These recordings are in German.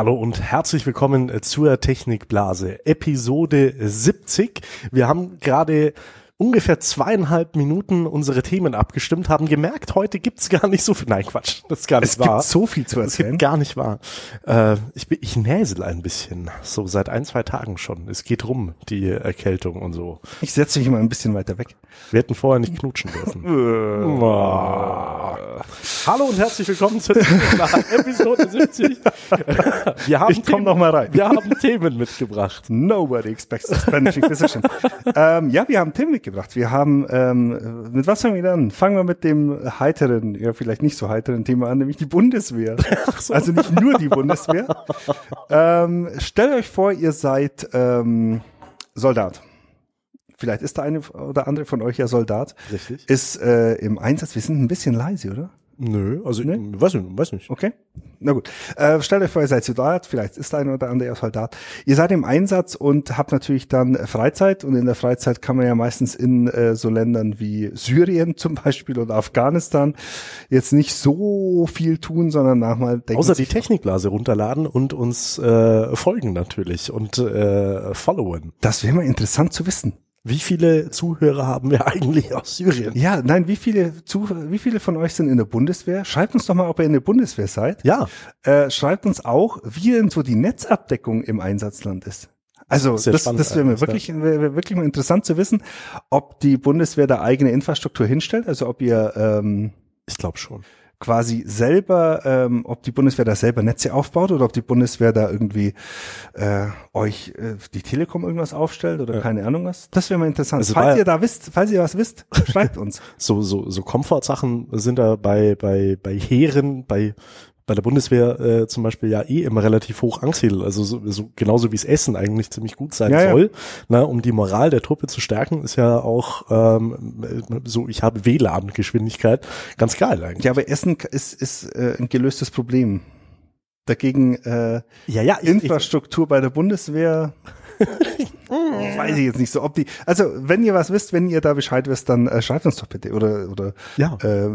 Hallo und herzlich willkommen zur Technikblase, Episode 70. Wir haben gerade ungefähr zweieinhalb Minuten unsere Themen abgestimmt, haben gemerkt, heute gibt's gar nicht so viel. Nein, Quatsch, das ist gar nicht es wahr. gibt so viel zu Es gibt erzählen. gar nicht wahr. Äh, ich, bin, ich näsel ein bisschen, so seit ein, zwei Tagen schon. Es geht rum, die Erkältung und so. Ich setze mich mal ein bisschen weiter weg. Wir hätten vorher nicht knutschen dürfen. Oh. Hallo und herzlich willkommen zur Episode 70. Wir haben Ich komm Themen- noch mal rein. Wir haben Themen mitgebracht. Nobody expects the Spanish Inquisition. ähm, ja, wir haben Themen mitgebracht. Wir haben, ähm, mit was fangen wir an? Fangen wir mit dem heiteren, ja vielleicht nicht so heiteren Thema an, nämlich die Bundeswehr. Also nicht nur die Bundeswehr. ähm, stellt euch vor, ihr seid ähm, Soldat. Vielleicht ist der eine oder andere von euch ja Soldat. Richtig. Ist äh, im Einsatz. Wir sind ein bisschen leise, oder? Nö, also Nee? ich weiß nicht, weiß nicht. Okay, na gut. Äh, stellt euch vor, ihr seid Soldat, vielleicht ist der eine oder andere Soldat. Ihr seid im Einsatz und habt natürlich dann Freizeit und in der Freizeit kann man ja meistens in äh, so Ländern wie Syrien zum Beispiel oder Afghanistan jetzt nicht so viel tun, sondern nachmal denken Außer die Technikblase runterladen und uns äh, folgen natürlich und äh, followen. das wäre mal interessant zu wissen. Wie viele Zuhörer haben wir eigentlich aus Syrien? Ja, nein, wie viele, zu, wie viele von euch sind in der Bundeswehr? Schreibt uns doch mal, ob ihr in der Bundeswehr seid. Ja, Äh, schreibt uns auch, wie denn so die Netzabdeckung im Einsatzland ist. Also Sehr das, spannend das wäre mir wirklich, wär, wär wirklich mal interessant zu wissen, ob die Bundeswehr da eigene Infrastruktur hinstellt, also ob ihr ähm, ich glaube schon. Quasi selber, ähm, ob die Bundeswehr da selber Netze aufbaut oder ob die Bundeswehr da irgendwie äh, euch äh, die Telekom irgendwas aufstellt oder keine Ahnung was. Das wäre mal interessant. Also falls ja- ihr da wisst, falls ihr was wisst, schreibt uns. So so so Komfortsachen sind da bei bei bei Heeren, bei bei der Bundeswehr äh, zum Beispiel ja eh immer relativ hoch angesiedelt, also so, so genauso wie es Essen eigentlich ziemlich gut sein Ja, ja. soll, Na, um die Moral der Truppe zu stärken, ist ja auch ähm, so, ich habe WLAN-Geschwindigkeit, ganz geil eigentlich. Ja, aber Essen ist, ist äh, ein gelöstes Problem. Dagegen äh, Ja, ja, ich, ich, Infrastruktur bei der Bundeswehr. weiß ich jetzt nicht so, ob die. Also, wenn ihr was wisst, wenn ihr da Bescheid wisst, dann äh, schreibt uns doch bitte oder oder Ja. äh,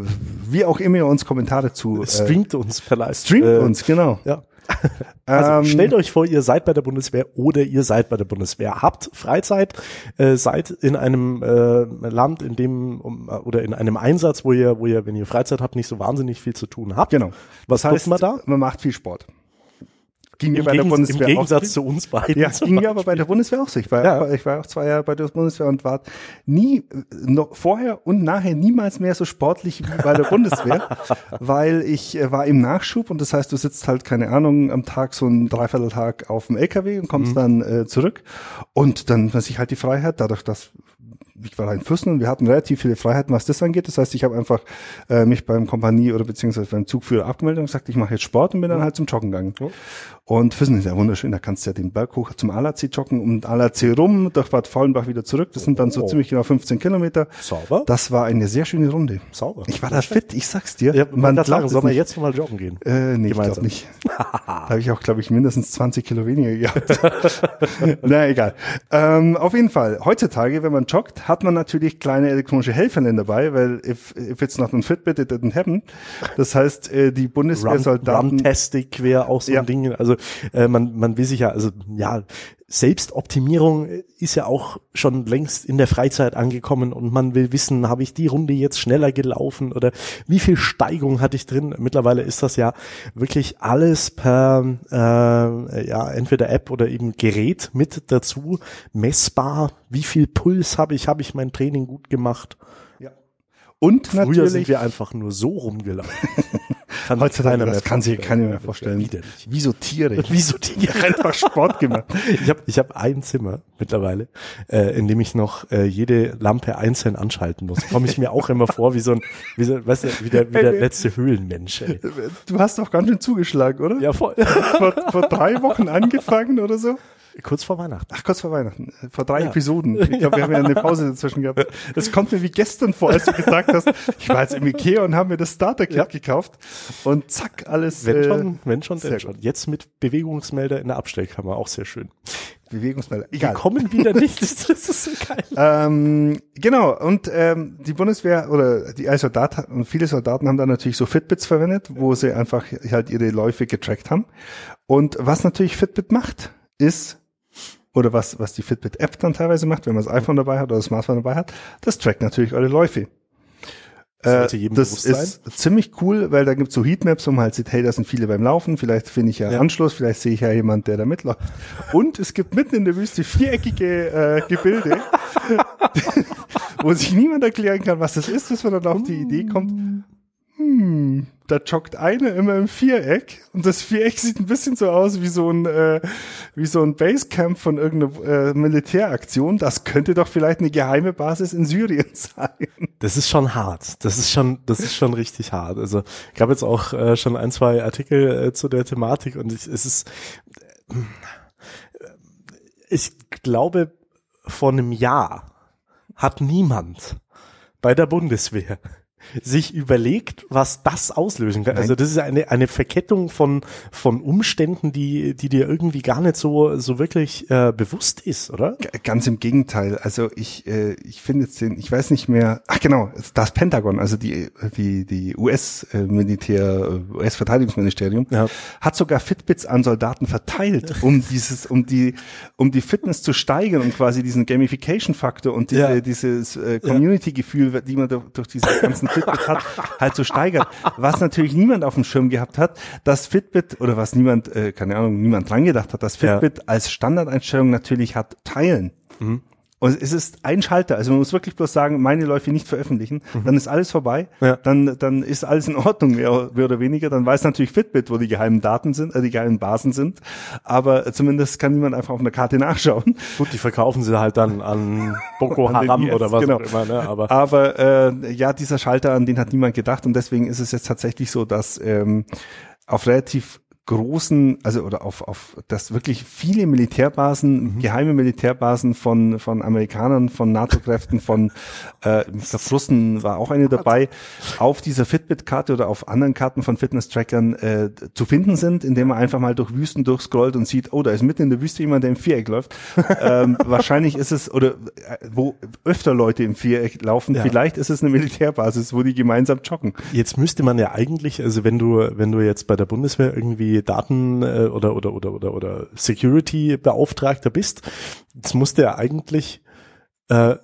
wie auch immer ihr uns Kommentare zu äh, streamt uns per Live. streamt äh, uns, genau. Ja. Also Ähm, stellt euch vor, ihr seid bei der Bundeswehr oder ihr seid bei der Bundeswehr, habt Freizeit, äh, seid in einem äh, Land, in dem um, oder in einem Einsatz, wo ihr, wo ihr, wenn ihr Freizeit habt, nicht so wahnsinnig viel zu tun habt. Genau. Was das heißt, man da? Man macht viel Sport. Ging mir bei der Bundeswehr im auch Gegensatz so. zu uns beiden. Ja, ging mir aber bei der Bundeswehr auch so. Ich war, Ja. auch, ich war auch zwei Jahre bei der Bundeswehr und war nie, äh, noch vorher und nachher niemals mehr so sportlich wie bei der Bundeswehr, weil ich äh, war im Nachschub und das heißt, du sitzt halt, keine Ahnung, am Tag so einen Dreivierteltag auf dem LKW und kommst dann äh, zurück und dann hat sich halt die Freiheit, dadurch, dass ich war in Füssen und wir hatten relativ viele Freiheiten, was das angeht. Das heißt, ich habe einfach äh, mich beim Kompanie oder beziehungsweise beim Zugführer abgemeldet und gesagt, ich mache jetzt Sport und bin dann halt zum Joggen gegangen. Und Füssen ist ja wunderschön, da kannst du ja den Berg hoch zum Alatsee joggen, um Alatsee rum, durch Bad Fallenbach wieder zurück. Das sind dann so Oh. ziemlich genau 15 Kilometer. Sauber. Das war eine sehr schöne Runde. Sauber. Ich war da fit, ich sag's dir. ja, man glaubt sagen, soll man jetzt nochmal joggen gehen? Äh, nee, ich Gemeinsam. glaube nicht. da habe ich auch, glaube ich, mindestens 20 Kilo weniger gehabt. Na egal. Ähm, auf jeden Fall, heutzutage, wenn man joggt, hat man natürlich kleine elektronische Helferlein dabei, weil if, if it's not on Fitbit, it didn't happen. Das heißt, äh, die Run, Bundeswehrsoldaten... Runtastic wäre auch so Ja. ein Ding. Also äh, man, man will sich ja, also ja, Selbstoptimierung ist ja auch schon längst in der Freizeit angekommen und man will wissen, habe ich die Runde jetzt schneller gelaufen oder wie viel Steigung hatte ich drin? Mittlerweile ist das ja wirklich alles per äh, ja entweder App oder eben Gerät mit dazu messbar. Wie viel Puls habe ich? Habe ich mein Training gut gemacht? ja. Und Früher natürlich... sind wir einfach nur so rumgelaufen. Kann Heutzutage, keiner das kann sich keiner mehr vorstellen. Wie so Tiere. Wieso die? Einfach Sport gemacht. Ich habe ich hab ein Zimmer mittlerweile, äh, in dem ich noch äh, jede Lampe einzeln anschalten muss. Komme ich mir auch immer vor wie so ein, wie so, weißt du, wie der, wie der letzte Höhlenmensch. Ey. Du hast doch ganz schön zugeschlagen, oder? Ja, voll. Vor, vor drei Wochen angefangen oder so? Kurz vor Weihnachten. Ach, kurz vor Weihnachten. Vor drei Ja. Episoden. Ich glaube, wir haben ja eine Pause dazwischen gehabt. Das kommt mir wie gestern vor, als du gesagt hast, ich war jetzt im Ikea und habe mir das Starter-Kit Ja. gekauft. Und zack, alles. Wenn äh, schon, wenn schon, sehr denn schon. Jetzt mit Bewegungsmelder in der Abstellkammer, auch sehr schön. Bewegungsmelder. Egal. Die kommen wieder nicht. Das ist so geil. Ähm, genau. Und ähm, die Bundeswehr oder die Soldaten und viele Soldaten haben da natürlich so Fitbits verwendet, wo sie einfach halt ihre Läufe getrackt haben. Und was natürlich Fitbit macht, ist oder was, was die Fitbit-App dann teilweise macht, wenn man das iPhone dabei hat oder das Smartphone dabei hat, das trackt natürlich eure Läufe. Das, äh, das ist ziemlich cool, weil da gibt's so Heatmaps, wo man halt sieht, hey, da sind viele beim Laufen, vielleicht finde ich ja, ja, Anschluss, vielleicht sehe ich ja jemand, der da mitläuft. Und es gibt mitten in der Wüste viereckige äh, Gebilde, wo sich niemand erklären kann, was das ist, bis man dann auf die Idee kommt, hm, da joggt einer immer im Viereck und das Viereck sieht ein bisschen so aus wie so ein äh, wie so ein Basecamp von irgendeiner äh, Militäraktion. Das könnte doch vielleicht eine geheime Basis in Syrien sein. Das ist schon hart. Das ist schon das ist schon richtig hart. Also ich habe jetzt auch äh, schon ein zwei Artikel äh, zu der Thematik und ich, es ist äh, ich glaube vor einem Jahr hat niemand bei der Bundeswehr sich überlegt, was das auslösen kann. Also das ist eine, eine Verkettung von, von Umständen, die, die dir irgendwie gar nicht so, so wirklich äh, bewusst ist, oder? Ganz im Gegenteil. Also ich, äh, ich finde jetzt den, ich weiß nicht mehr, ach genau, das Pentagon, also die, die, die US-Militär, US-Verteidigungsministerium, ja. hat sogar Fitbits an Soldaten verteilt, um dieses, um die, um die Fitness zu steigern und quasi diesen Gamification-Faktor und die, ja. dieses äh, Community-Gefühl, die man durch, durch diese ganzen Fitbit hat, halt so steigert. Was natürlich niemand auf dem Schirm gehabt hat, dass Fitbit oder was niemand, äh, keine Ahnung, niemand dran gedacht hat, dass Fitbit ja. als Standardeinstellung natürlich hat teilen. Mhm. Und es ist ein Schalter, also man muss wirklich bloß sagen, meine Läufe nicht veröffentlichen, mhm. dann ist alles vorbei, ja. dann, dann ist alles in Ordnung, mehr, mehr, oder weniger. Dann weiß natürlich Fitbit, wo die geheimen Daten sind, äh, die geheimen Basen sind, aber zumindest kann niemand einfach auf einer Karte nachschauen. Gut, die verkaufen sie halt dann an Boko Haram oder was genau. auch immer. Ne? Aber, aber äh, ja, dieser Schalter, an den hat niemand gedacht und deswegen ist es jetzt tatsächlich so, dass ähm, auf relativ großen, also oder auf, auf das wirklich viele Militärbasen, mhm. geheime Militärbasen von, von Amerikanern, von NATO-Kräften, von äh, glaub, Russen war auch eine dabei, auf dieser Fitbit-Karte oder auf anderen Karten von Fitness-Trackern äh, zu finden sind, indem man einfach mal durch Wüsten durchscrollt und sieht, oh, da ist mitten in der Wüste jemand, der im Viereck läuft. ähm, wahrscheinlich ist es, oder äh, wo öfter Leute im Viereck laufen, ja. vielleicht ist es eine Militärbasis, wo die gemeinsam joggen. Jetzt müsste man ja eigentlich, also wenn du, wenn du jetzt bei der Bundeswehr irgendwie Daten äh, oder oder oder oder oder Security Beauftragter bist, jetzt musst du ja eigentlich äh,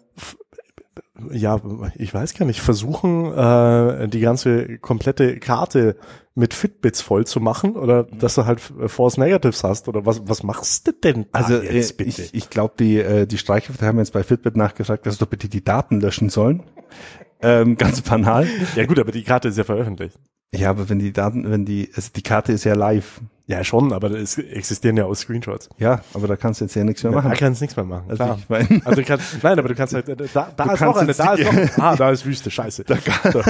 ja, ich weiß gar nicht, versuchen, äh, die ganze komplette Karte mit Fitbits voll zu machen oder dass du halt False Negatives hast oder was was machst du denn da also jetzt bitte? ich, ich glaube die äh, die Streitkräfte haben jetzt bei Fitbit nachgefragt, dass sie doch bitte die Daten löschen sollen. Ähm, ganz banal. Ja gut aber die Karte ist ja veröffentlicht ja, aber wenn die Daten, wenn die, also die Karte ist ja live. Ja, schon, aber es existieren ja auch Screenshots. Ja, aber da kannst du jetzt ja nichts mehr machen. Da kannst du nichts mehr machen. Also klar. ich mein, also du kannst, nein, aber du kannst halt, da, da ist noch eine, da ist noch, ah, da ist Wüste, scheiße. Da kann, so.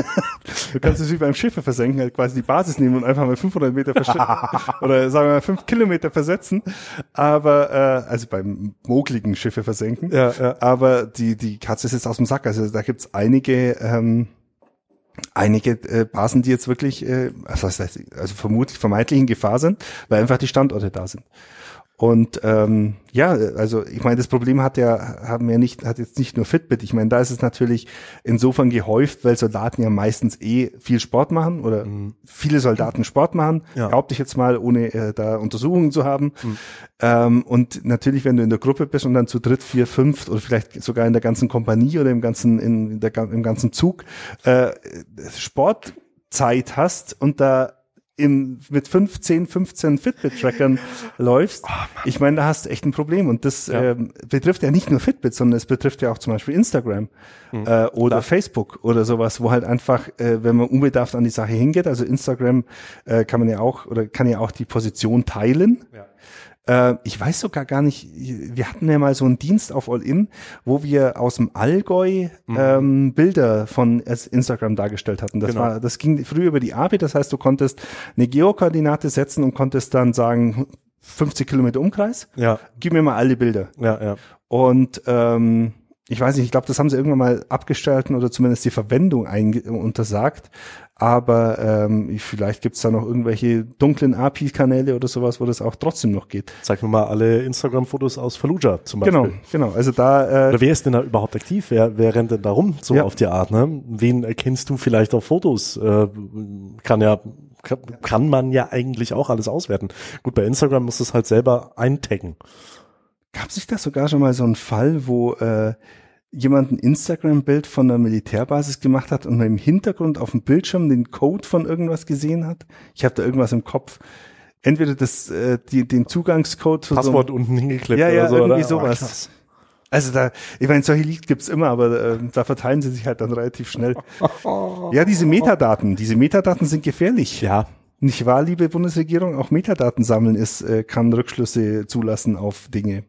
Du kannst es wie beim Schiffe versenken, halt quasi die Basis nehmen und einfach mal 500 Meter oder sagen wir mal 5 Kilometer versetzen. Aber, äh, also beim mogligen Schiffe versenken. Ja, ja. Aber die, die Katze ist jetzt aus dem Sack. Also da gibt's einige, ähm, einige äh, Basen, die jetzt wirklich, äh, also, also vermutlich vermeintlich in Gefahr sind, weil einfach die Standorte da sind. Und ähm, ja, also ich meine, das Problem hat ja, haben wir nicht, hat jetzt nicht nur Fitbit. Ich meine, da ist es natürlich insofern gehäuft, weil Soldaten ja meistens eh viel Sport machen oder mhm. viele Soldaten Sport machen. Ja. Behaupte ich jetzt mal, ohne äh, da Untersuchungen zu haben. Mhm. Ähm, und natürlich, wenn du in der Gruppe bist und dann zu dritt, vier, fünf oder vielleicht sogar in der ganzen Kompanie oder im ganzen, in der, im ganzen Zug äh, Sportzeit hast und da im, mit 15, 15 Fitbit-Trackern läufst, oh, ich meine, da hast du echt ein Problem. Und das ja. ähm, betrifft ja nicht nur Fitbit, sondern es betrifft ja auch zum Beispiel Instagram mhm. äh, oder Klar. Facebook oder sowas, wo halt einfach, äh, wenn man unbedarft an die Sache hingeht, also Instagram äh, kann man ja auch oder kann ja auch die Position teilen. Ja. Äh, ich weiß sogar gar nicht, wir hatten ja mal so einen Dienst auf All-In, wo wir aus dem Allgäu mhm. ähm, Bilder von Instagram dargestellt hatten. Das genau. war, das ging früher über die API, das heißt, du konntest eine Geokoordinate setzen und konntest dann sagen, 50 Kilometer Umkreis. Ja. Gib mir mal alle Bilder. Ja, ja. Und ähm, ich weiß nicht, ich glaube, das haben sie irgendwann mal abgestalten oder zumindest die Verwendung untersagt. Aber ähm, vielleicht gibt's da noch irgendwelche dunklen API-Kanäle oder sowas, wo das auch trotzdem noch geht. Zeig mir mal alle Instagram-Fotos aus Fallujah zum Beispiel. Genau, genau. Also da. Äh, oder wer ist denn da überhaupt aktiv? Wer, wer rennt denn da rum so ja. auf die Art? Ne? Wen erkennst du vielleicht auf Fotos? Äh, kann ja kann man ja eigentlich auch alles auswerten. Gut, bei Instagram muss es halt selber eintaggen. Gab sich da sogar schon mal so ein Fall, wo äh, jemand ein Instagram-Bild von einer Militärbasis gemacht hat und im Hintergrund auf dem Bildschirm den Code von irgendwas gesehen hat. Ich habe da irgendwas im Kopf. Entweder das, äh, die, den Zugangscode zu Passwort so unten hingeklebt ja, ja, oder so. Irgendwie oder? sowas. Oh, also da, ich meine, solche Leaks gibt's immer, aber äh, da verteilen sie sich halt dann relativ schnell. ja, diese Metadaten, diese Metadaten sind gefährlich. Ja. Nicht wahr, liebe Bundesregierung? Auch Metadaten sammeln ist, äh, kann Rückschlüsse zulassen auf Dinge.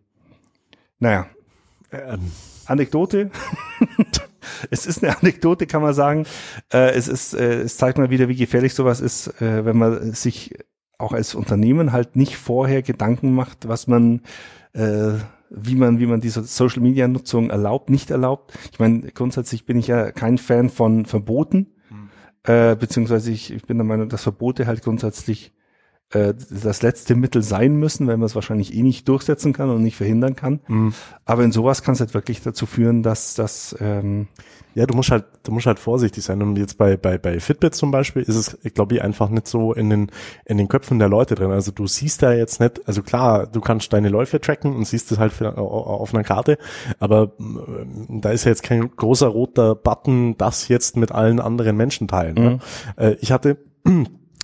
Naja. Ähm. Anekdote. es ist eine Anekdote, kann man sagen. Äh, es ist, äh, es zeigt mal wieder, wie gefährlich sowas ist, äh, wenn man sich auch als Unternehmen halt nicht vorher Gedanken macht, was man, wie man, wie man diese Social Media Nutzung erlaubt, nicht erlaubt. Ich meine, grundsätzlich bin ich ja kein Fan von Verboten, hm. äh, beziehungsweise ich, ich bin der Meinung, dass Verbote halt grundsätzlich äh, das letzte Mittel sein müssen, weil man es wahrscheinlich eh nicht durchsetzen kann und nicht verhindern kann. Mhm. Aber in sowas kann es halt wirklich dazu führen, dass das ähm, ja, du musst halt, du musst halt vorsichtig sein. Und jetzt bei, bei, bei Fitbit zum Beispiel ist es, glaube ich, einfach nicht so in den, in den Köpfen der Leute drin. Also du siehst da jetzt nicht, also klar, du kannst deine Läufe tracken und siehst es halt für, auf einer Karte, aber äh, da ist ja jetzt kein großer roter Button, das jetzt mit allen anderen Menschen teilen. Ne? Mhm. Ne? ich hatte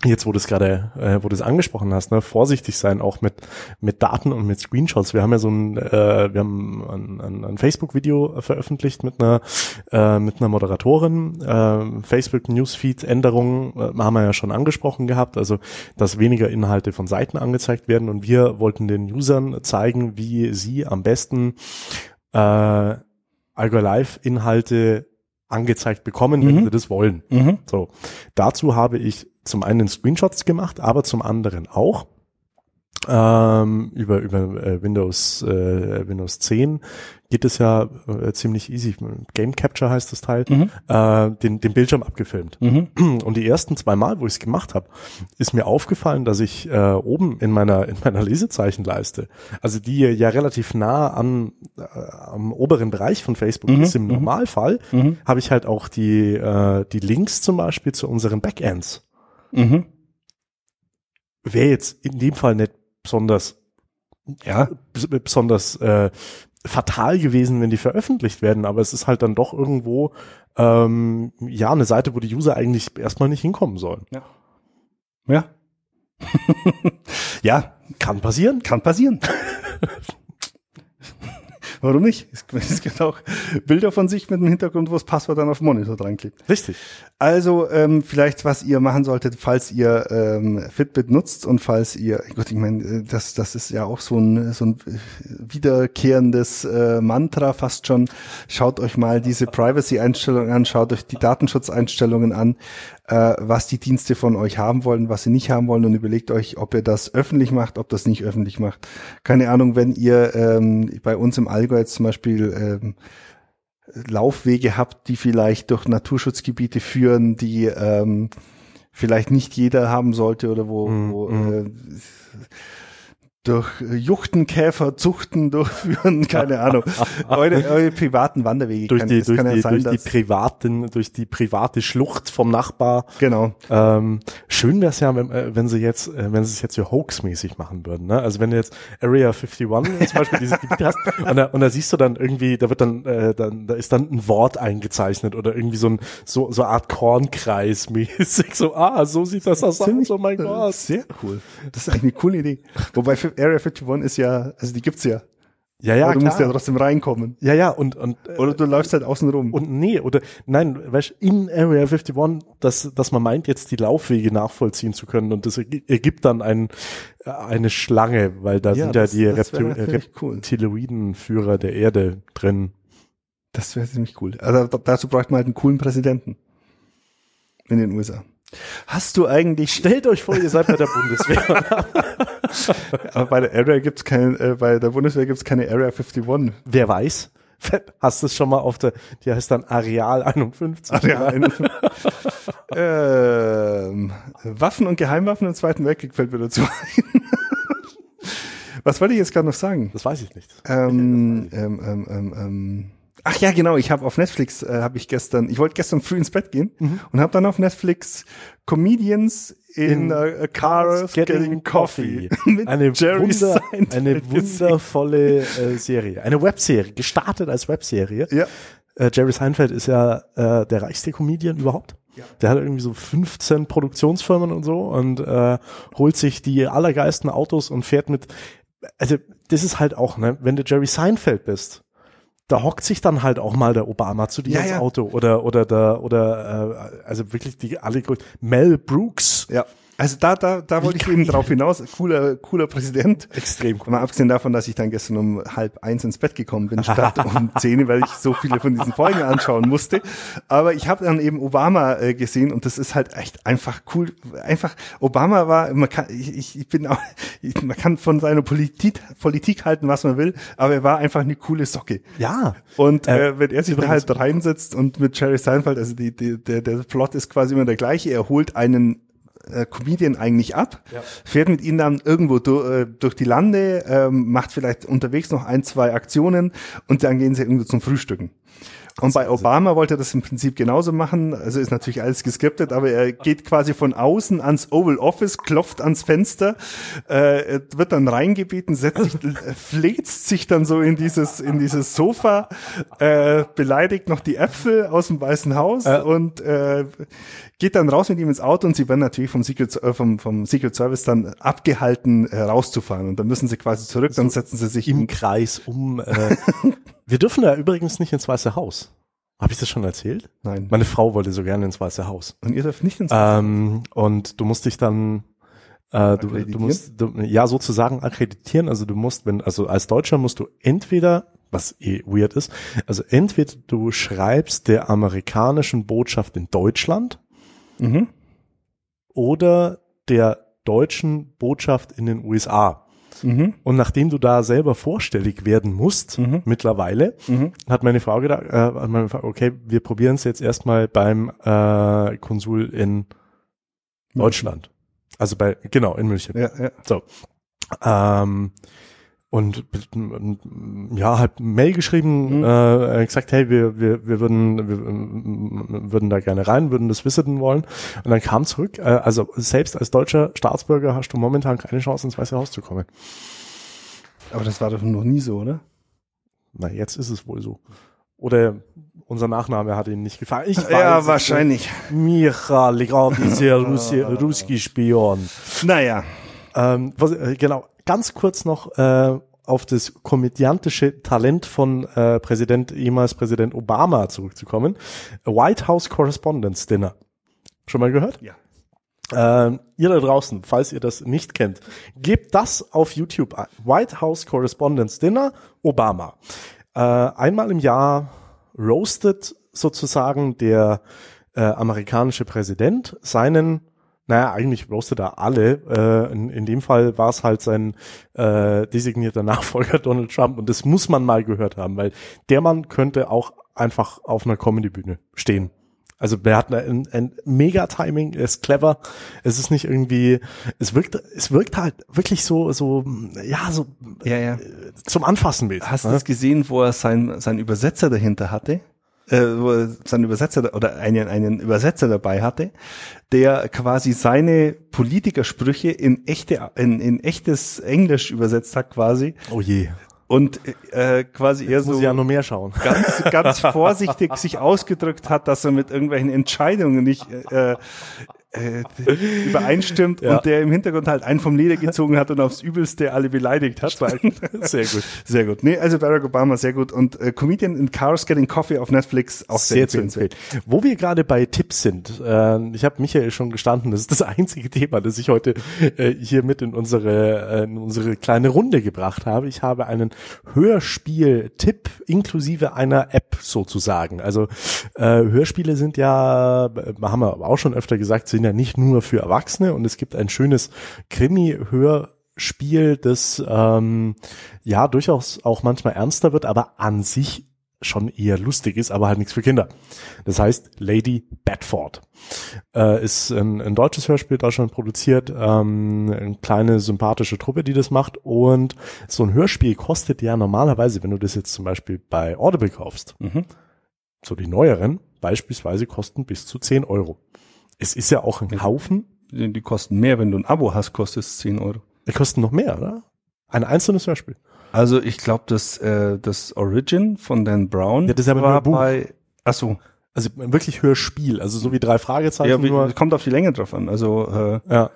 jetzt wo du es gerade, äh, wo du es angesprochen hast, ne, vorsichtig sein auch mit mit Daten und mit Screenshots. Wir haben ja so ein, äh, wir haben ein, ein, ein Facebook-Video veröffentlicht mit einer äh, mit einer Moderatorin. Äh, Facebook Newsfeed Änderungen äh, haben wir ja schon angesprochen gehabt, also dass weniger Inhalte von Seiten angezeigt werden und wir wollten den Usern zeigen, wie sie am besten äh, Algo Live Inhalte angezeigt bekommen, wenn mhm. sie das wollen. Mhm. So, dazu habe ich zum einen Screenshots gemacht, aber zum anderen auch ähm, über über äh, Windows äh, Windows 10 geht es ja äh, ziemlich easy. Game Capture heißt das Teil, mhm. äh, den den Bildschirm abgefilmt. Mhm. Und die ersten zwei Mal, wo ich es gemacht habe, ist mir aufgefallen, dass ich äh, oben in meiner in meiner Lesezeichenleiste, also die ja relativ nah an äh, am oberen Bereich von Facebook mhm. ist im mhm. Normalfall, mhm. habe ich halt auch die äh, die Links zum Beispiel zu unseren Backends Mhm. Wäre jetzt in dem Fall nicht besonders, ja, besonders äh, fatal gewesen, wenn die veröffentlicht werden, aber es ist halt dann doch irgendwo ähm, ja eine Seite, wo die User eigentlich erstmal nicht hinkommen sollen. Ja. Ja. ja. Kann passieren. Kann passieren. Warum nicht? Es gibt auch Bilder von sich mit dem Hintergrund, wo das Passwort dann auf dem Monitor dran klebt. Richtig. Also ähm, vielleicht, was ihr machen solltet, falls ihr ähm, Fitbit nutzt und falls ihr, Gott, ich meine, äh, das, das ist ja auch so ein, so ein wiederkehrendes äh, Mantra fast schon. Schaut euch mal diese Privacy-Einstellungen an, schaut euch die Datenschutzeinstellungen an äh, was die Dienste von euch haben wollen, was sie nicht haben wollen und überlegt euch, ob ihr das öffentlich macht, ob das nicht öffentlich macht. Keine Ahnung, wenn ihr ähm, bei uns im Allgäu jetzt zum Beispiel ähm, Laufwege habt, die vielleicht durch Naturschutzgebiete führen, die ähm, vielleicht nicht jeder haben sollte oder wo, mm, wo mm. Äh, durch Juchtenkäfer Zuchten durchführen, keine Ahnung. eure, eure privaten Wanderwege. Durch die, durch, ja die, sein, durch die privaten, durch die private Schlucht vom Nachbar. Genau. Ähm, schön wäre es ja, wenn, äh, wenn sie jetzt, äh, wenn sie es jetzt so hoax-mäßig machen würden. Ne? Also wenn du jetzt Area 51 zum Beispiel dieses Gebiet hast und da, und da siehst du dann irgendwie, da wird dann, äh, dann, da ist dann ein Wort eingezeichnet oder irgendwie so ein so so Art Kornkreis mäßig. So, ah, so sieht das aus. Oh mein Gott. Sehr cool. Das ist eigentlich eine coole Idee. Wobei für Area 51 ist ja, also die gibt's ja. Ja, ja, Aber du klar. musst ja trotzdem reinkommen. Ja, ja, und, und oder du läufst halt außen rum. Und nee, oder nein, weißt in Area 51, dass, dass man meint, jetzt die Laufwege nachvollziehen zu können und das ergibt dann ein, eine Schlange, weil da ja, sind ja das, die Reptil Reptiloiden-Führer cool. der Erde drin. Das wäre ziemlich cool. Also dazu bräuchte man halt einen coolen Präsidenten in den USA. Hast du eigentlich, stellt euch vor, ihr seid bei der Bundeswehr. Aber bei der Area gibt's keine, äh, bei der Bundeswehr gibt's keine Area 51. Wer weiß? Hast du es schon mal auf der, die heißt dann Areal 51. Areal 51. ähm, Waffen und Geheimwaffen im Zweiten Weltkrieg fällt mir dazu ein. Was wollte ich jetzt gerade noch sagen? Das weiß ich nicht. Ähm, ähm, ähm, ähm, ähm. Ach ja, genau. Ich habe auf Netflix äh, habe ich gestern. Ich wollte gestern früh ins Bett gehen Mhm. und habe dann auf Netflix Comedians in, In uh, Cars Getting, Coffee mit Eine, Wunder, eine wundervolle äh, Serie. Eine Webserie, gestartet als Webserie. Ja, Äh, Jerry Seinfeld ist ja äh, der reichste Comedian überhaupt. Ja. Der hat irgendwie so 15 Produktionsfirmen und so und äh, holt sich die allergeilsten Autos und fährt mit. Also das ist halt auch, ne, wenn du Jerry Seinfeld bist, da hockt sich dann halt auch mal der Obama zu dir Ja, ins ja. Auto oder oder der oder äh, also wirklich die alle Mel Brooks ja. Also da, da, da wollte ich eben drauf hinaus. Cooler, cooler Präsident. extrem cool. Mal abgesehen davon, dass ich dann gestern um halb eins ins Bett gekommen bin, statt um zehn, weil ich so viele von diesen Folgen anschauen musste. Aber ich habe dann eben Obama äh, gesehen und das ist halt echt einfach cool. Einfach, Obama war, man kann, ich, ich ich bin auch, ich, man kann von seiner Politik, Politik halten, was man will, aber er war einfach eine coole Socke. Ja. Und Äh, äh, wenn er sich da halt reinsetzt und mit Jerry Seinfeld, also die, die, der, der Plot ist quasi immer der gleiche, er holt einen äh, Comedian eigentlich ab, Ja. fährt mit ihm dann irgendwo du, äh, durch die Lande, ähm, macht vielleicht unterwegs noch ein, zwei Aktionen und dann gehen sie irgendwo zum Frühstücken. Und bei Obama wollte er das im Prinzip genauso machen. Also ist natürlich alles geskriptet, aber er geht quasi von außen ans Oval Office, klopft ans Fenster, äh, wird dann reingebeten, setzt sich, äh, fläzt sich dann so in dieses, in dieses Sofa, äh, beleidigt noch die Äpfel aus dem Weißen Haus Ja. und äh, geht dann raus mit ihm ins Auto und sie werden natürlich vom Secret, äh, vom, vom Secret Service dann abgehalten, äh, rauszufahren. Und dann müssen sie quasi zurück, dann setzen sie sich im Kreis um. Äh, wir dürfen da übrigens nicht ins Weiße Haus. Habe ich das schon erzählt? nein. Meine Frau wollte so gerne ins Weiße Haus. Und ihr dürft nicht ins Ähm, und du musst dich dann äh, du, du musst du, ja sozusagen akkreditieren. Also du musst, wenn, also als Deutscher musst du entweder, was eh weird ist, also entweder du schreibst der amerikanischen Botschaft in Deutschland Mhm. oder der deutschen Botschaft in den USA. Mhm. Und nachdem du da selber vorstellig werden musst, Mhm. mittlerweile, Mhm. hat meine Frau gedacht, äh, meine Frau, okay, wir probieren es jetzt erstmal beim äh, Konsul in Deutschland. Also bei, genau, in München. Ja, ja. So. Ähm, und ja, halt Mail geschrieben, Mhm. äh, gesagt, hey, wir, wir, wir würden, wir ähm, würden da gerne rein, würden das visiten wollen. Und dann kam zurück, äh, also selbst als deutscher Staatsbürger hast du momentan keine Chance, ins Weiße Haus zu kommen. Aber das war doch noch nie so, oder? Na, jetzt ist es wohl so. Oder unser Nachname hat ihnen nicht gefallen. Ich weiß ja, wahrscheinlich. Michal, dieser Russi, Ruski Spion. Naja. Ähm, was, äh, genau, ganz kurz noch äh, auf das komödiantische Talent von äh, Präsident, ehemals Präsident Obama zurückzukommen. White House Correspondence Dinner. Schon mal gehört? Ja. Ähm, ihr da draußen, falls ihr das nicht kennt, gebt das auf YouTube ein. White House Correspondence Dinner, Obama. Äh, einmal im Jahr roastet sozusagen der äh, amerikanische Präsident seinen, naja, eigentlich roastet er alle. Äh, in, in dem Fall war es halt sein äh, designierter Nachfolger Donald Trump und das muss man mal gehört haben, weil der Mann könnte auch einfach auf einer Comedy-Bühne stehen. Also der hat ein, ein mega Timing, er ist clever. Es ist nicht irgendwie, es wirkt, es wirkt halt wirklich so, so, ja, so Ja, ja. zum Anfassen mit. Hast du ne? das gesehen, wo er seinen sein Übersetzer dahinter hatte? Äh, wo er seinen Übersetzer oder einen, einen Übersetzer dabei hatte, der quasi seine Politikersprüche in echte, in, in echtes Englisch übersetzt hat quasi Oh je, und äh, quasi eher jetzt so ja noch mehr schauen. ganz, ganz vorsichtig sich ausgedrückt hat, dass er mit irgendwelchen Entscheidungen nicht äh, äh, übereinstimmt Ja. und der im Hintergrund halt einen vom Leder gezogen hat und aufs Übelste alle beleidigt hat. Sehr gut. Sehr gut. Nee, also Barack Obama sehr gut. Und äh, Comedian in Cars Getting Coffee auf Netflix auch sehr, Sehr zu empfehlen. Wo wir gerade bei Tipps sind, äh, ich habe Michael schon gestanden, das ist das einzige Thema, das ich heute äh, hier mit in unsere, äh, in unsere kleine Runde gebracht habe. Ich habe einen Hörspiel-Tipp inklusive einer App sozusagen. Also äh, Hörspiele sind ja, äh, haben wir auch schon öfter gesagt, sind ja nicht nur für Erwachsene und es gibt ein schönes Krimi-Hörspiel, das ähm, ja durchaus auch manchmal ernster wird, aber an sich schon eher lustig ist, aber halt nichts für Kinder. Das heißt Lady Bedford. Äh, ist ein, ein deutsches Hörspiel, Deutschland produziert, ähm, eine kleine sympathische Truppe, die das macht. Und so ein Hörspiel kostet ja normalerweise, wenn du das jetzt zum Beispiel bei Audible kaufst, Mhm. so die neueren, beispielsweise kosten bis zu 10 Euro. Es ist ja auch ein. Haufen, Die, die kosten mehr, wenn du ein Abo hast, kostet es 10 Euro. die kosten noch mehr, oder? Ein einzelnes Hörspiel. Also ich glaube, das, äh, das Origin von Dan Brown Ja, das ist aber war bei, ach so, Also wirklich Hörspiel, also so wie drei Fragezeichen ja, wie, kommt auf die Länge drauf an. Also äh, Ja.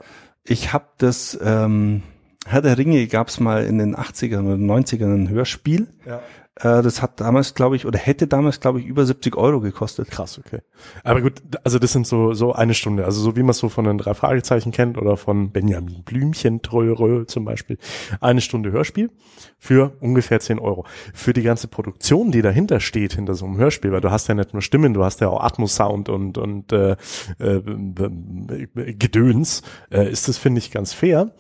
ich habe das, ähm, Herr der Ringe gab es mal in den 80ern oder 90ern ein Hörspiel. ja. Äh, das hat damals, glaube ich, oder hätte damals, glaube ich, über 70 Euro gekostet. Krass, okay. Aber gut, also das sind so, so eine Stunde, also so wie man es so von den drei Fragezeichen kennt oder von Benjamin Blümchen, Tröre zum Beispiel. Eine Stunde Hörspiel für ungefähr 10 Euro. Für die ganze Produktion, die dahinter steht, hinter so einem Hörspiel, weil du hast ja nicht nur Stimmen, du hast ja auch Atmos-Sound und, und äh, äh, Gedöns, äh, ist das, finde ich, ganz fair.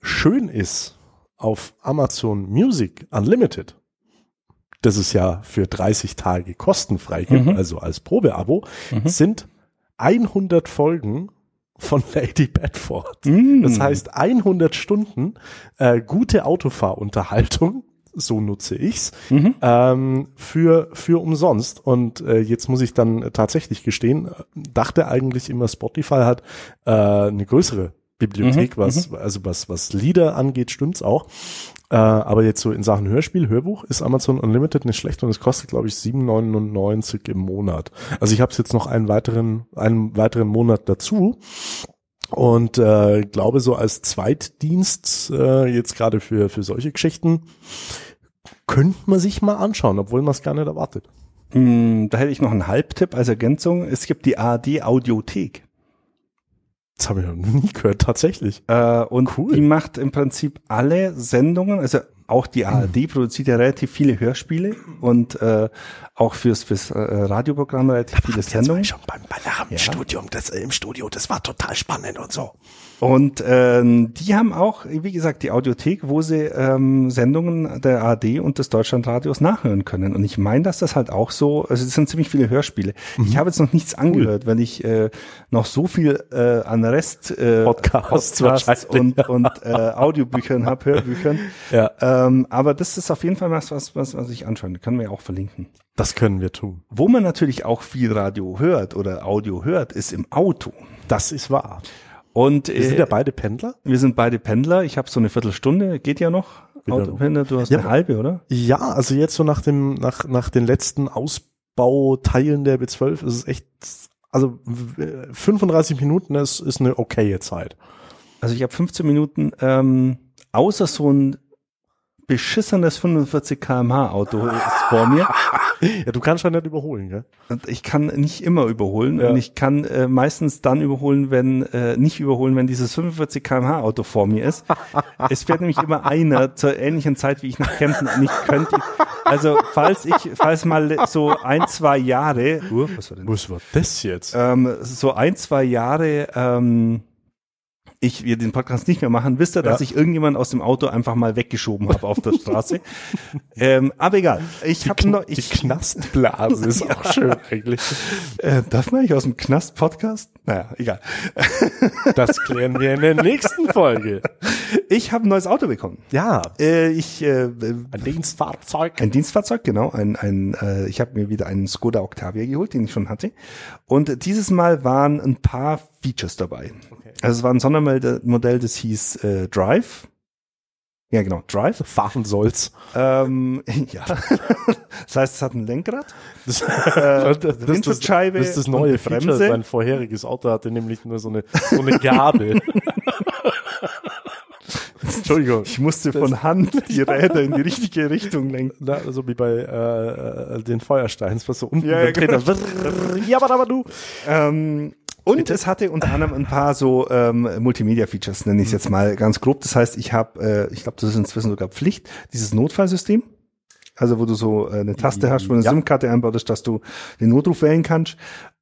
Schön ist auf Amazon Music Unlimited, das es ja für 30 Tage kostenfrei gibt, Mhm. also als Probeabo, Mhm. sind 100 Folgen von Lady Bedford. Mm. Das heißt 100 Stunden äh, gute Autofahrunterhaltung, so nutze ich's, Mhm. ähm, für, für umsonst. Und äh, jetzt muss ich dann tatsächlich gestehen, dachte eigentlich immer Spotify hat äh, eine größere Bibliothek, Mhm, was, also was, was Lieder angeht, stimmt's auch. Äh, aber jetzt so in Sachen Hörspiel, Hörbuch ist Amazon Unlimited nicht schlecht und es kostet, glaube ich, 7,99 im Monat. Also ich habe jetzt noch einen weiteren, einen weiteren Monat dazu. Und äh, glaube so als Zweitdienst äh, jetzt gerade für für solche Geschichten könnte man sich mal anschauen, obwohl man es gar nicht erwartet. Mm, Da hätte ich noch einen Halbtipp als Ergänzung. Es gibt die ARD Audiothek. Das habe ich noch nie gehört, tatsächlich. Äh, und Cool. die macht im Prinzip alle Sendungen, also auch die ARD produziert ja relativ viele Hörspiele und äh, auch fürs, fürs äh, Radioprogramm relativ viele Sendungen. schon beim, bei nach dem Studium, das äh, im Studio, das war total spannend und so. Und ähm, die haben auch, wie gesagt, die Audiothek, wo sie ähm, Sendungen der ARD und des Deutschlandradios nachhören können. Und ich meine, dass das halt auch so, also es sind ziemlich viele Hörspiele. Mhm. Ich habe jetzt noch nichts angehört, weil ich äh, noch so viel äh, an Rest äh, Podcasts Podcasts und, und äh, Audiobüchern habe, Hörbüchern. Ja. Ähm, aber das ist auf jeden Fall was, was, was, was ich anschauen. Können wir ja auch verlinken. Das können wir tun. Wo man natürlich auch viel Radio hört oder Audio hört, ist im Auto. Das ist wahr. Und Wir sind äh, ja beide Pendler. wir sind beide Pendler. Ich habe so eine Viertelstunde, geht ja noch. Autopendler, du hast Ja, eine halbe, oder? Ja, also jetzt so nach dem, nach, nach den letzten Ausbauteilen der B12 ist es echt, also w- 35 Minuten ist, ist eine okaye Zeit. Also ich habe 15 Minuten, ähm, außer so ein beschissenes 45 kmh Auto ist vor mir. Ja, du kannst schon nicht überholen, gell? Und ich kann nicht immer überholen Ja. und ich kann äh, meistens dann überholen, wenn äh, nicht überholen, wenn dieses 45 kmh Auto vor mir ist. es fährt nämlich immer einer zur ähnlichen Zeit, wie ich nach Kempten nicht könnte. Also falls ich, falls mal so ein, zwei Jahre, uh, was war denn? Was war das jetzt? ähm, so ein, zwei Jahre ähm, ich wir den Podcast nicht mehr machen, wisst ihr, dass Ja. ich irgendjemand aus dem Auto einfach mal weggeschoben habe auf der Straße. ähm, aber egal. Ich habe noch, die ich Knastblase ist auch schön eigentlich. äh, darf man eigentlich aus dem Knast-Podcast? Naja, egal. Das klären wir in der nächsten Folge. Ich habe ein neues Auto bekommen. Ja, Äh, ich äh, ein Dienstfahrzeug. ein Dienstfahrzeug, genau. Ein, ein, äh, ich habe mir wieder einen Skoda Octavia geholt, den ich schon hatte. Und dieses Mal waren ein paar Features dabei. Also es war ein Sondermodell, das hieß äh, Drive. Ja, genau, Drive. Fahren soll's. Ähm, ja. das heißt, es hat ein Lenkrad. Das, Äh, das, Windschutzscheibe das ist das neue eine Feature. Mein vorheriges Auto hatte nämlich nur so eine, so eine Gabel. Entschuldigung. Ich musste von Hand die Räder in die richtige Richtung lenken. Na, so wie bei äh, äh, den Feuersteins, was so unten Ja, ja, genau. Ja, aber aber du. Ähm, und es hatte unter anderem ein paar so ähm, Multimedia-Features, nenne ich es jetzt mal ganz grob. Das heißt, ich habe, äh, ich glaube, das ist inzwischen sogar Pflicht, dieses Notfallsystem. also wo du so äh, eine Taste hast, wo eine Ja. SIM-Karte einbaut ist, dass du den Notruf wählen kannst.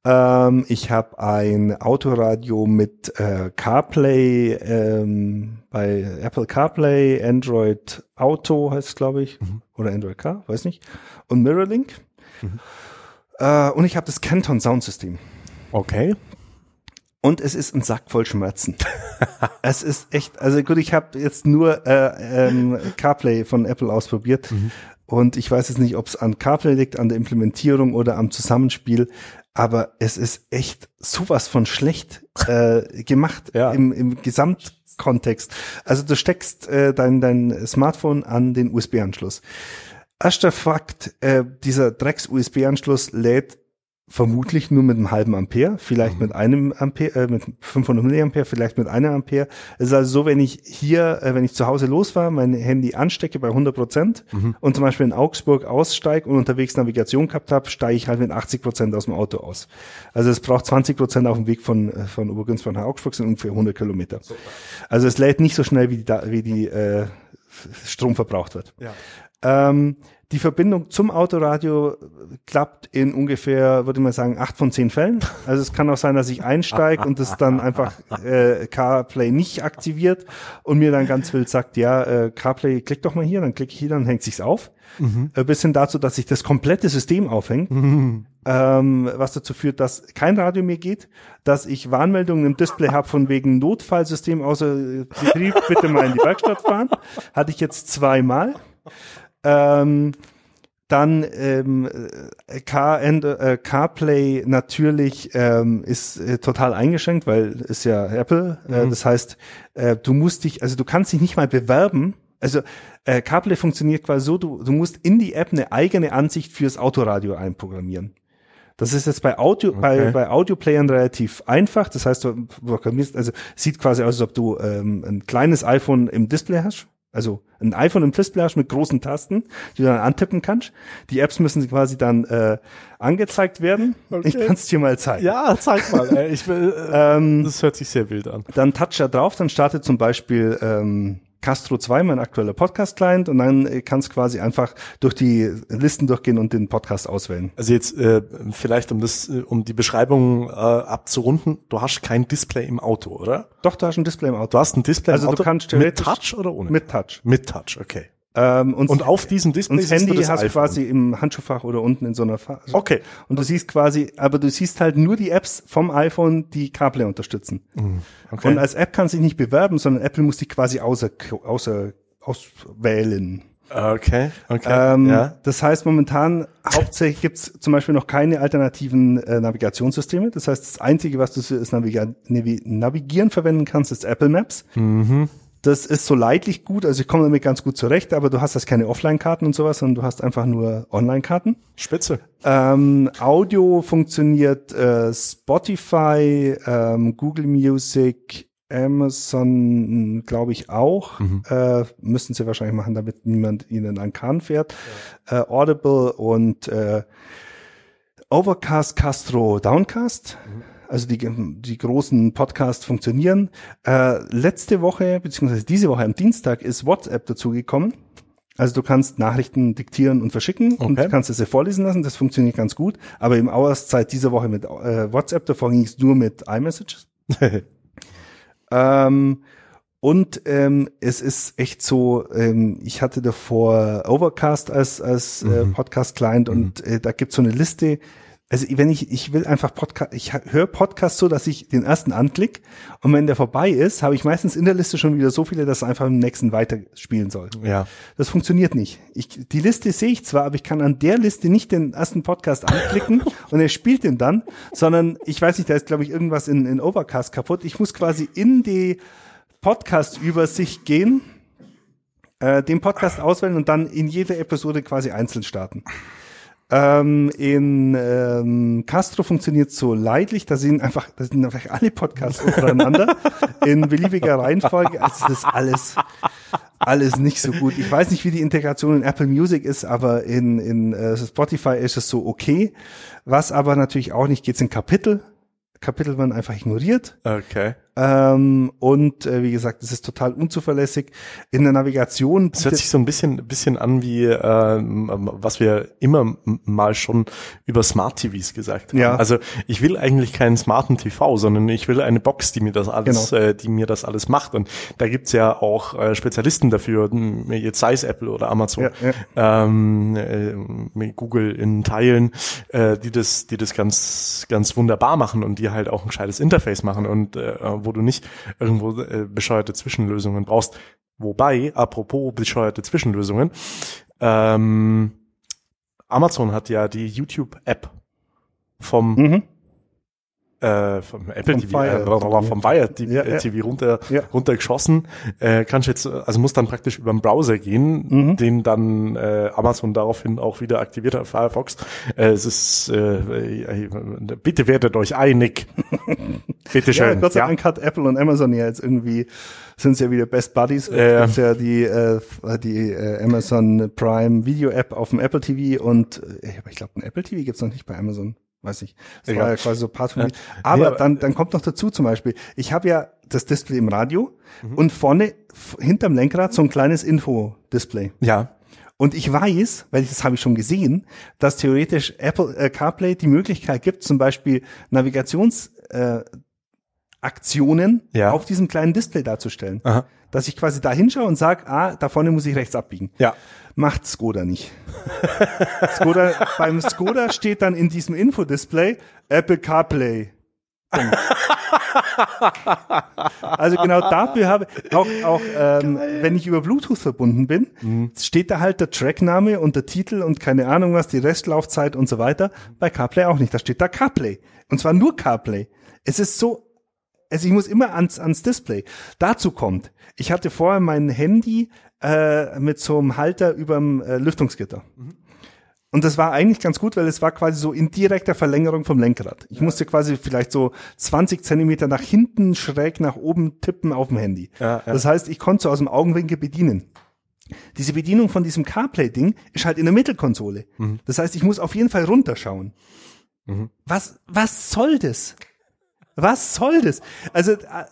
Ähm, ich habe ein Autoradio mit äh, CarPlay, ähm, bei Apple CarPlay, Android Auto heißt glaube ich, oder Android Car, weiß nicht, und Mirrorlink. Äh, und ich habe das Canton Soundsystem. Okay. Und es ist ein Sack voll Schmerzen. es ist echt, also gut, ich habe jetzt nur äh, ähm, CarPlay von Apple ausprobiert und ich weiß jetzt nicht, ob es an CarPlay liegt, an der Implementierung oder am Zusammenspiel, aber es ist echt sowas von schlecht äh, gemacht Ja. im, im Gesamtkontext. Also du steckst äh, dein, dein Smartphone an den USB-Anschluss. Erster Fakt, äh, dieser Drecks-USB-Anschluss lädt vermutlich nur mit einem halben Ampere, vielleicht mit einem Ampere, äh, mit 500 Milliampere, vielleicht mit einem Ampere. Es ist also so, wenn ich hier, äh, wenn ich zu Hause losfahre, mein Handy anstecke bei 100 Prozent und zum Beispiel in Augsburg aussteige und unterwegs Navigation gehabt habe, steige ich halt mit 80 Prozent aus dem Auto aus. Also es braucht 20 Prozent auf dem Weg von, äh, von Obergünzbach nach Augsburg, sind ungefähr 100 Kilometer. Also es lädt nicht so schnell, wie die, wie die äh, Strom verbraucht wird. Ja. Ähm, die Verbindung zum Autoradio klappt in ungefähr, würde ich mal sagen, acht von zehn Fällen. Also es kann auch sein, dass ich einsteige und es dann einfach äh, CarPlay nicht aktiviert und mir dann ganz wild sagt, ja, äh, CarPlay, klick doch mal hier, dann klicke ich hier, dann hängt sich's auf. Äh, bis hin dazu, dass sich das komplette System aufhängt, ähm, was dazu führt, dass kein Radio mehr geht, dass ich Warnmeldungen im Display habe von wegen Notfallsystem außer äh, Betrieb, bitte mal in die Werkstatt fahren. Hatte ich jetzt zweimal. Ähm, dann ähm, äh, Car and, äh, CarPlay natürlich ähm, ist äh, total eingeschränkt, weil ist ja Apple. Äh, das heißt, äh, du musst dich, also du kannst dich nicht mal bewerben. Also äh, CarPlay funktioniert quasi so, du, du musst in die App eine eigene Ansicht fürs Autoradio einprogrammieren. Das ist jetzt bei Audio, bei, bei Audioplayern relativ einfach. Das heißt, du programmierst, also sieht quasi aus, als ob du ähm, ein kleines iPhone im Display hast. Also ein iPhone im Display hast mit großen Tasten, die du dann antippen kannst. Die Apps müssen quasi dann äh, angezeigt werden. Ich Okay. kann es dir mal zeigen. Ja, zeig mal. Ey, ich will, äh, Ähm, das hört sich sehr wild an. dann touch da drauf, dann startet zum Beispiel ähm, Castro 2, mein aktueller Podcast-Client, und dann äh, kannst quasi einfach durch die Listen durchgehen und den Podcast auswählen. Also jetzt äh, vielleicht um das, äh, um die Beschreibung äh, abzurunden, du hast kein Display im Auto, oder? Doch, da hast du ein Display im Auto. Du hast ein Display Also im du Auto kannst mit Touch oder ohne? Mit Touch. Mit Touch, okay. Ähm, und, Und auf diesem Display und das Handy das hast du quasi im Handschuhfach oder unten in so einer Fa Okay. Und du siehst quasi, aber du siehst halt nur die Apps vom iPhone, die CarPlay unterstützen. okay. Und als App kannst du dich nicht bewerben, sondern Apple muss dich quasi außer, außer, auswählen. okay, okay. Ähm, ja. Das heißt, momentan hauptsächlich gibt's zum Beispiel noch keine alternativen äh, Navigationssysteme. Das heißt, das Einzige, was du für das Navigieren verwenden kannst, ist Apple Maps. Mhm. Das ist so leidlich gut, also ich komme damit ganz gut zurecht, aber du hast das keine Offline-Karten und sowas, sondern du hast einfach nur Online-Karten. Spitze. Ähm, Audio funktioniert äh, Spotify, ähm, Google Music, Amazon, glaube ich auch. Äh, müssen sie wahrscheinlich machen, damit niemand ihnen an Kahn fährt. Äh, Audible und äh, Overcast, Castro, Downcast. Also die, die großen Podcasts funktionieren. Äh, letzte Woche, beziehungsweise diese Woche am Dienstag, ist WhatsApp dazugekommen. Also du kannst Nachrichten diktieren und verschicken und Okay. du kannst es dir vorlesen lassen. Das funktioniert ganz gut. Aber im Auerzeit dieser Woche mit äh, WhatsApp, davor ging es nur mit iMessages. Ähm, und ähm, es ist echt so, ähm, ich hatte davor Overcast als, als äh, Podcast-Client und äh, da gibt's so eine Liste. Also wenn ich, ich will einfach Podcast, ich höre Podcast so, dass ich den ersten anklick und wenn der vorbei ist, habe ich meistens in der Liste schon wieder so viele, dass es einfach im nächsten weiterspielen soll. Ja. Das funktioniert nicht. Ich, die Liste sehe ich zwar, aber ich kann an der Liste nicht den ersten Podcast anklicken und er spielt den dann, sondern ich weiß nicht, da ist glaube ich irgendwas in, in Overcast kaputt. Ich muss quasi in die Podcast-Übersicht gehen, äh, den Podcast auswählen und dann in jede Episode quasi einzeln starten. Ähm, in ähm, Castro funktioniert so leidlich, da sind einfach, da sind einfach alle Podcasts untereinander in beliebiger Reihenfolge. Also das ist alles, alles nicht so gut. Ich weiß nicht, wie die Integration in Apple Music ist, aber in, in äh, Spotify ist es so okay. Was aber natürlich auch nicht geht, sind Kapitel. Kapitel werden einfach ignoriert. Okay. Ähm, und äh, wie gesagt, es ist total unzuverlässig. In der Navigation. Es hört sich so ein bisschen, bisschen an wie äh, was wir immer mal schon über Smart TVs gesagt haben. Ja. Also ich will eigentlich keinen smarten TV, sondern ich will eine Box, die mir das alles, Genau. äh, die mir das alles macht. Und da gibt's ja auch äh, Spezialisten dafür, jetzt sei es Apple oder Amazon, Ja, ja. ähm, äh, Google in Teilen, äh, die das, die das ganz, ganz wunderbar machen und die halt auch ein gescheites Interface machen und äh, wo du nicht irgendwo äh, bescheuerte Zwischenlösungen brauchst. Wobei, apropos bescheuerte Zwischenlösungen, ähm, Amazon hat ja die YouTube-App vom, Mhm. Äh, vom Apple Vom TV, Fire äh, vom Fire TV, Ja, äh, ja. TV runter, Ja. runtergeschossen. Äh, kannst jetzt, also muss dann praktisch über den Browser gehen, Mhm. den dann äh, Amazon daraufhin auch wieder aktiviert hat, Firefox. Äh, es ist, äh, äh, bitte werdet euch einig. bitte Ja, schön. Gott sei ja. Dank hat Apple und Amazon ja jetzt irgendwie, sind ja wieder Best Buddies. Ja, ja. Es gibt ja die, äh, die äh, Amazon Prime Video App auf dem Apple TV und äh, aber ich glaube, ein Apple TV gibt's noch nicht bei Amazon. Weiß ich. Das war ja quasi so Part von Ja. mir. Aber Nee, aber- dann, dann kommt noch dazu zum Beispiel, ich habe ja das Display im Radio Mhm. und vorne hinterm Lenkrad so ein kleines Info-Display. ja. Und ich weiß, weil ich, das habe ich schon gesehen, dass theoretisch Apple äh, CarPlay die Möglichkeit gibt, zum Beispiel Navigations äh, Aktionen Ja. auf diesem kleinen Display darzustellen. Aha. Dass ich quasi da hinschaue und sage, ah, da vorne muss ich rechts abbiegen. Ja. Macht Skoda nicht. Skoda, beim Skoda steht dann in diesem Infodisplay Apple CarPlay. Also genau dafür habe auch auch ähm, wenn ich über Bluetooth verbunden bin, Mhm. steht da halt der Trackname und der Titel und keine Ahnung was, die Restlaufzeit und so weiter. Bei CarPlay auch nicht. Da steht da CarPlay und zwar nur CarPlay. Es ist so also ich muss immer ans, ans Display. Dazu kommt, ich hatte vorher mein Handy äh, mit so einem Halter überm äh, Lüftungsgitter. Und das war eigentlich ganz gut, weil es war quasi so in direkter Verlängerung vom Lenkrad. Ich musste quasi vielleicht so 20 Zentimeter nach hinten schräg nach oben tippen auf dem Handy. Ja, ja. Das heißt, ich konnte so aus dem Augenwinkel bedienen. Diese Bedienung von diesem CarPlay-Ding ist halt in der Mittelkonsole. Das heißt, ich muss auf jeden Fall runterschauen. Was, was soll das? Was soll das? Also äh,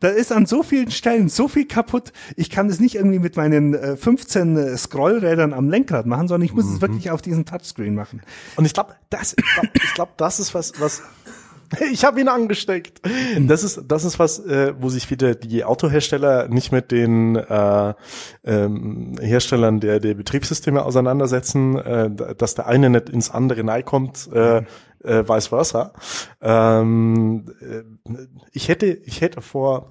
da ist an so vielen Stellen so viel kaputt. Ich kann das nicht irgendwie mit meinen äh, 15 äh, Scrollrädern am Lenkrad machen, sondern ich muss es wirklich auf diesen Touchscreen machen. Und ich glaube, das, ich glaube, das ist was, was. Ich habe ihn angesteckt. Das ist, das ist was, äh, wo sich wieder die Autohersteller nicht mit den äh, ähm, Herstellern der, der Betriebssysteme auseinandersetzen, äh, dass der eine nicht ins andere kommt, äh, äh, vice versa. Ähm, äh, ich hätte, ich hätte vor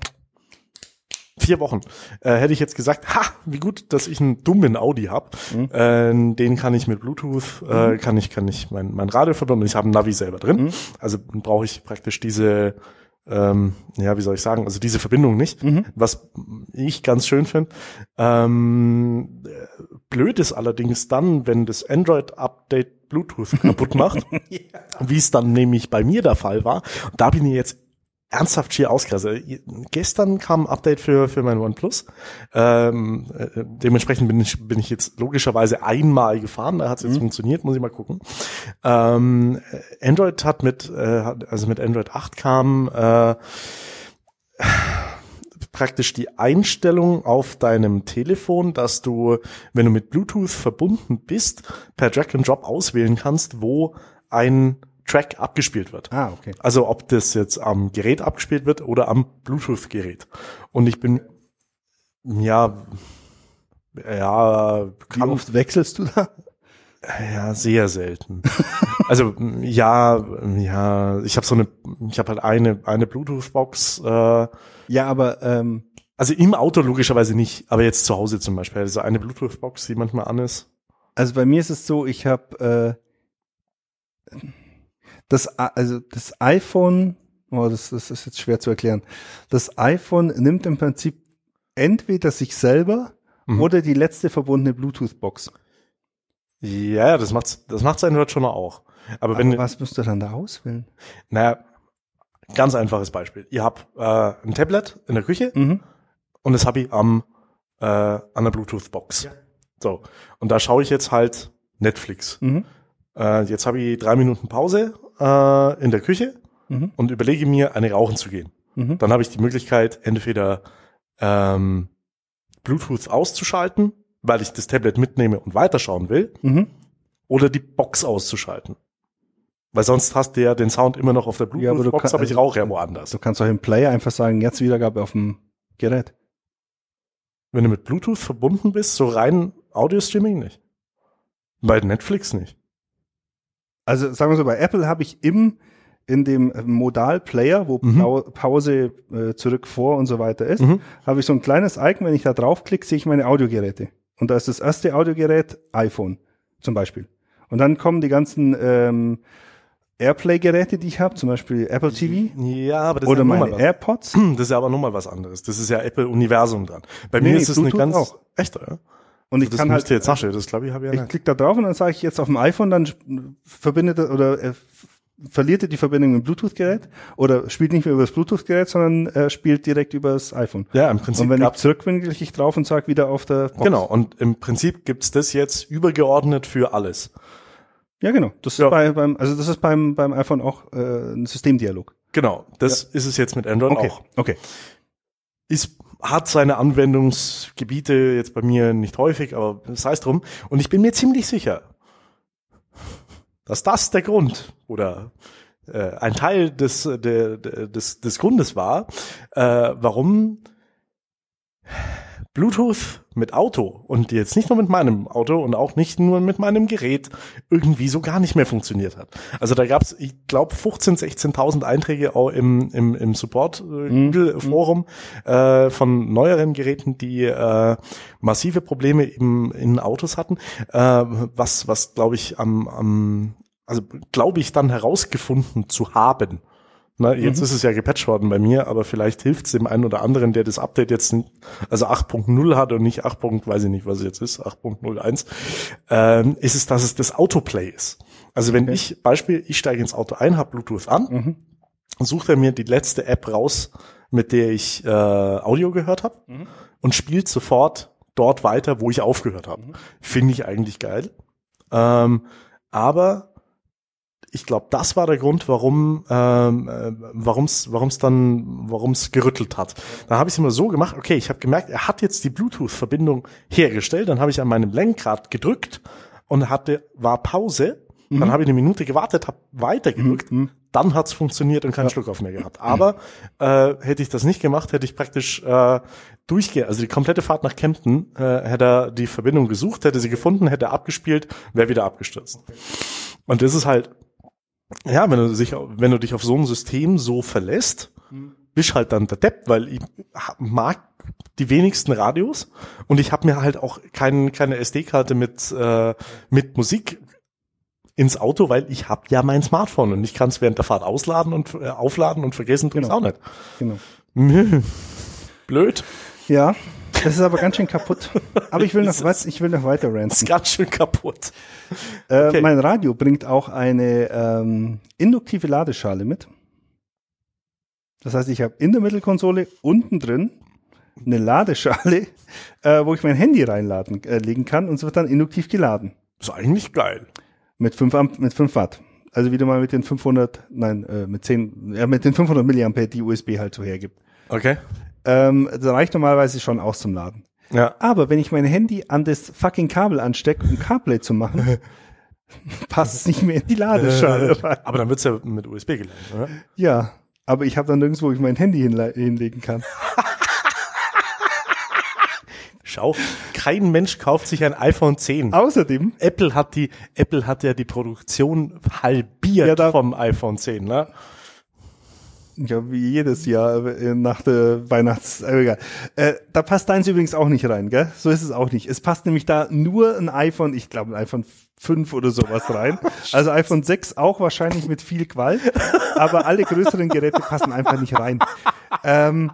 vier Wochen äh, hätte ich jetzt gesagt, ha, wie gut, dass ich einen dummen Audi hab. Äh, den kann ich mit Bluetooth, äh, kann ich kann ich mein, mein Radio verbinden. Ich habe ein Navi selber drin. Also brauche ich praktisch diese ähm, ja, wie soll ich sagen, also diese Verbindung nicht, was ich ganz schön finde. Ähm, äh, blöd ist allerdings dann, wenn das Android-Update Bluetooth kaputt macht, wie es dann nämlich bei mir der Fall war. Und da bin ich jetzt ernsthaft schier ausgerastet. Gestern kam ein Update für, für mein OnePlus. Ähm, äh, dementsprechend bin ich, bin ich jetzt logischerweise einmal gefahren. Da hat es jetzt funktioniert, muss ich mal gucken. Ähm, Android hat mit, äh, also mit Android 8 kam äh, praktisch die Einstellung auf deinem Telefon, dass du, wenn du mit Bluetooth verbunden bist, per Drag and Drop auswählen kannst, wo ein Track abgespielt wird. Ah, okay. Also ob das jetzt am Gerät abgespielt wird oder am Bluetooth-Gerät. Und ich bin, ja, ja, Wie oft wechselst du da? Ja, sehr selten. also ja, ja, ich habe so eine, ich habe halt eine eine Bluetooth-Box. Äh, Ja, aber ähm, also im Auto logischerweise nicht, aber jetzt zu Hause zum Beispiel. Also eine Bluetooth-Box, die manchmal an ist. also bei mir ist es so, ich habe äh, das A- also das iPhone, oh, das, das ist jetzt schwer zu erklären. Das iPhone nimmt im Prinzip entweder sich selber Mhm. oder die letzte verbundene Bluetooth-Box. Ja, das macht's, das macht's Android schon auch. Aber Aber wenn, was musst du dann da auswählen? naja, ganz einfaches Beispiel. Ihr habt äh, ein Tablet in der Küche Mhm. und das habe ich am äh, an der Bluetooth-Box. So und da schaue ich jetzt halt Netflix. Mhm. Äh, jetzt habe ich drei Minuten Pause äh, in der Küche Mhm. und überlege mir, eine rauchen zu gehen. Mhm. Dann habe ich die Möglichkeit, entweder ähm, Bluetooth auszuschalten, weil ich das Tablet mitnehme und weiterschauen will, Mhm. oder die Box auszuschalten. Weil sonst hast du ja den Sound immer noch auf der Ja, aber Bluetooth-Box, kann- aber ich also- rauche ja woanders. Du kannst auch im Player einfach sagen, jetzt Wiedergabe auf dem Gerät. Wenn du mit Bluetooth verbunden bist, so rein Audio-Streaming nicht. Bei Netflix nicht. Also sagen wir so, bei Apple habe ich im in dem Modal-Player, wo Mhm. Pau- Pause äh, zurück vor und so weiter ist, Mhm. habe ich so ein kleines Icon, wenn ich da draufklicke, sehe ich meine Audiogeräte. Und da ist das erste Audiogerät iPhone zum Beispiel. Und dann kommen die ganzen ähm, Airplay-Geräte, die ich habe, zum Beispiel Apple TV Ja, aber das oder ist ja meine nochmal AirPods. was. Das ist ja aber nochmal was anderes. Das ist ja Apple Universum dran. Bei Nee, mir ist es eine ganz auch. echter, ja. Und ich das kann halt, jetzt nachstellen. Das glaube ich habe ich ja ich klicke da drauf und dann sage ich jetzt auf dem iPhone, dann verbindet er oder er verliert er die Verbindung mit dem Bluetooth-Gerät oder spielt nicht mehr über das Bluetooth-Gerät, sondern er spielt direkt über das iPhone. Ja, im Prinzip Und wenn ich zurück bin, klicke ich drauf und sage wieder auf der Box. Genau, und im Prinzip gibt's das jetzt übergeordnet für alles. Ja, genau. Das Ja. ist bei, beim, also das ist beim, beim iPhone auch äh, ein Systemdialog. Genau, das ist es jetzt mit Android Okay. auch. Okay. Ist, hat seine Anwendungsgebiete jetzt bei mir nicht häufig, aber das heißt drum. Und ich bin mir ziemlich sicher, dass das der Grund oder äh, ein Teil des, der, des, des Grundes war, äh, warum Bluetooth mit Auto und jetzt nicht nur mit meinem Auto und auch nicht nur mit meinem Gerät irgendwie so gar nicht mehr funktioniert hat. Also da gab's, ich glaube, 15.000, 16.000 Einträge auch im, im, im Support-Forum äh, von neueren Geräten, die äh, massive Probleme im, in Autos hatten, äh, was, was glaube ich am, am also glaube ich dann herausgefunden zu haben. Na, jetzt ist es ja gepatcht worden bei mir, aber vielleicht hilft es dem einen oder anderen, der das Update jetzt, also 8.0 hat und nicht 8. weiß ich nicht, was es jetzt ist, 8.01, ähm, ist es, dass es das Autoplay ist. Also wenn Okay. ich, Beispiel, ich steige ins Auto ein, habe Bluetooth an, Mhm. sucht er mir die letzte App raus, mit der ich äh, Audio gehört habe Mhm. und spielt sofort dort weiter, wo ich aufgehört habe. Mhm. Finde ich eigentlich geil. Ähm, aber ich glaube, das war der Grund, warum ähm, äh, warum's warum's dann warum's gerüttelt hat. Da habe ich es immer so gemacht. Okay, ich habe gemerkt, er hat jetzt die Bluetooth-Verbindung hergestellt. Dann habe ich an meinem Lenkrad gedrückt und hatte war Pause. Dann habe ich eine Minute gewartet, habe weiter gedrückt. Mhm. Dann hat's funktioniert und keinen Schluck auf mehr gehabt. Aber äh, hätte ich das nicht gemacht, hätte ich praktisch äh, durchgehen, also die komplette Fahrt nach Kempten, äh, hätte er die Verbindung gesucht, hätte sie gefunden, hätte abgespielt, wäre wieder abgestürzt. Und das ist halt, ja, wenn du dich, wenn du dich auf so ein System so verlässt, bist halt dann der Depp, weil ich mag die wenigsten Radios und ich habe mir halt auch kein, keine SD-Karte mit, äh, mit Musik ins Auto, weil ich habe ja mein Smartphone und ich kann es während der Fahrt ausladen und äh, aufladen und vergessen tue Genau. auch nicht. Genau. Blöd. Ja, das ist aber ganz schön kaputt. Aber ich will noch, Ist was, ich will noch weiter Ist ranten. ganz schön kaputt. Äh, okay. Mein Radio bringt auch eine ähm, induktive Ladeschale mit. Das heißt, ich habe in der Mittelkonsole unten drin eine Ladeschale, äh, wo ich mein Handy reinladen äh, legen kann und es wird dann induktiv geladen Ist eigentlich geil. mit 5 Amp, mit 5 Watt. Also wieder mal mit den 500, nein, äh, mit 10, ja, mit den 500 Milliampere, die USB halt so hergibt. Okay. Ähm, das reicht normalerweise schon aus zum Laden. Ja. Aber wenn ich mein Handy an das fucking Kabel anstecke, um CarPlay zu machen, passt es nicht mehr in die Ladeschale rein. Aber dann wird's ja mit USB geladen, oder? Ja, aber ich habe dann nirgendwo, wo ich mein Handy hinle hinlegen kann. Schau, kein Mensch kauft sich ein iPhone 10. Außerdem, Apple hat die, Apple hat ja die Produktion halbiert Ja, vom iPhone 10, ne? Ja, wie jedes Jahr äh, nach der Weihnachts... Äh, egal. Äh, da passt deins übrigens auch nicht rein, gell? So ist es auch nicht. Es passt nämlich da nur ein iPhone, ich glaube ein iPhone 5 oder sowas rein. Also iPhone 6 auch wahrscheinlich mit viel Qual, aber alle größeren Geräte passen einfach nicht rein. Ähm,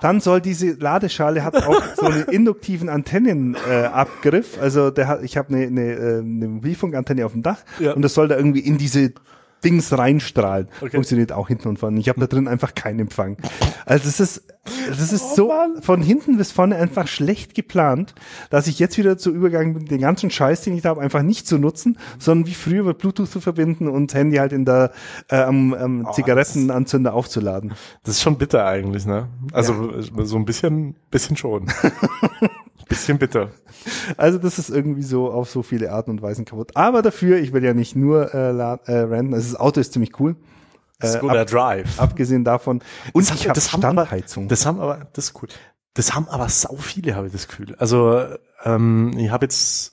dann soll diese Ladeschale hat auch so einen induktiven Antennenabgriff. Äh, also der hat, ich habe eine, eine, äh, eine Mobilfunkantenne auf dem Dach Ja. und das soll da irgendwie in diese Dings reinstrahlen. Okay. Funktioniert auch hinten und vorne. Ich habe da drin einfach keinen Empfang. Also es ist, das ist Oh so von hinten bis vorne einfach schlecht geplant, dass ich jetzt wieder zu übergegangen bin, den ganzen Scheiß, den ich da habe, einfach nicht zu nutzen, sondern wie früher mit Bluetooth zu verbinden und Handy halt in der äh, am, am Oh, Zigarettenanzünder aufzuladen. Das ist schon bitter eigentlich, ne? Also so ein bisschen, bisschen schon. bisschen bitter. Also das ist irgendwie so auf so viele Arten und Weisen kaputt. Aber dafür, ich will ja nicht nur äh, äh, ranten, also das Auto ist ziemlich cool. Äh, Skoda ab, Drive. abgesehen davon. Und Das ich habe das haben aber- Standheizung. Das haben aber, das ist cool. Das haben aber sau viele, habe ich das Gefühl. Also ähm, ich habe jetzt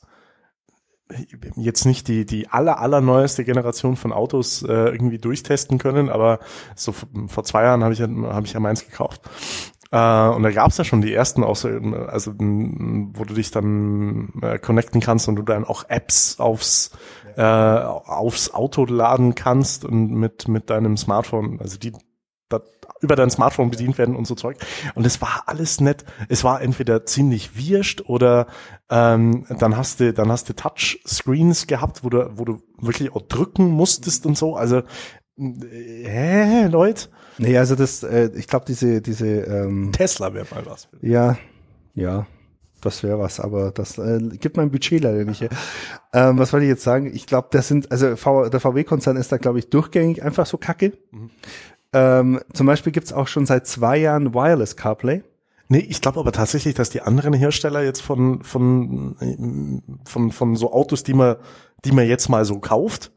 jetzt nicht die die aller allerneueste Generation von Autos äh, irgendwie durchtesten können, aber so vor zwei Jahren habe ich ja, habe ich ja meins gekauft. Äh, und da gab's ja schon die ersten auch so, also wo du dich dann äh, connecten kannst und du dann auch Apps aufs äh, aufs Auto laden kannst und mit mit deinem Smartphone, also die da, über dein Smartphone bedient werden und so Zeug. Und es war alles nett. Es war entweder ziemlich wirscht oder ähm, dann hast du dann hast du Touchscreens gehabt, wo du wo du wirklich auch drücken musstest und so. Also äh, hä, Leute, Nee, also das, äh, ich glaube, diese, diese, ähm, Tesla wäre mal was. ja, ja, das wäre was, aber das äh, gibt mein Budget leider nicht. Ähm, was wollte ich jetzt sagen? Ich glaube, das sind, also v, der VW-Konzern ist da, glaube ich, durchgängig einfach so kacke. Ähm, zum Beispiel gibt's auch schon seit zwei Jahren Wireless CarPlay. Nee, ich glaube aber tatsächlich, dass die anderen Hersteller jetzt von, von, von, von so Autos, die man, die man jetzt mal so kauft,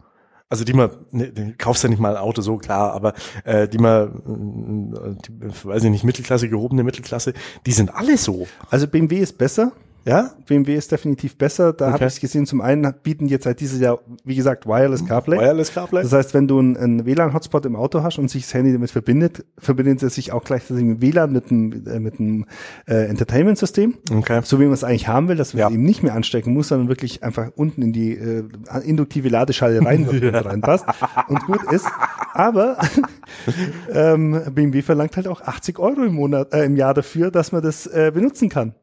also die man, ne, du kaufst ja nicht mal ein Auto, so klar, aber äh, die man, äh, die, weiß ich nicht, Mittelklasse, gehobene Mittelklasse, die sind alle so. Also BMW ist besser. Ja? BMW ist definitiv besser. Da Okay. habe ich gesehen, zum einen bieten jetzt seit dieses Jahr, wie gesagt, Wireless CarPlay. Wireless CarPlay? Das heißt, wenn du einen, einen WLAN-Hotspot im Auto hast und sich das Handy damit verbindet, verbindet es sich auch gleichzeitig mit WLAN mit einem, äh, mit einem äh, Entertainment-System. Okay. So wie man es eigentlich haben will, dass man Ja. es eben nicht mehr anstecken muss, sondern wirklich einfach unten in die äh, induktive Ladeschale rein, reinpasst und gut ist. Aber ähm, BMW verlangt halt auch 80 Euro im Monat, äh, im Jahr dafür, dass man das äh, benutzen kann.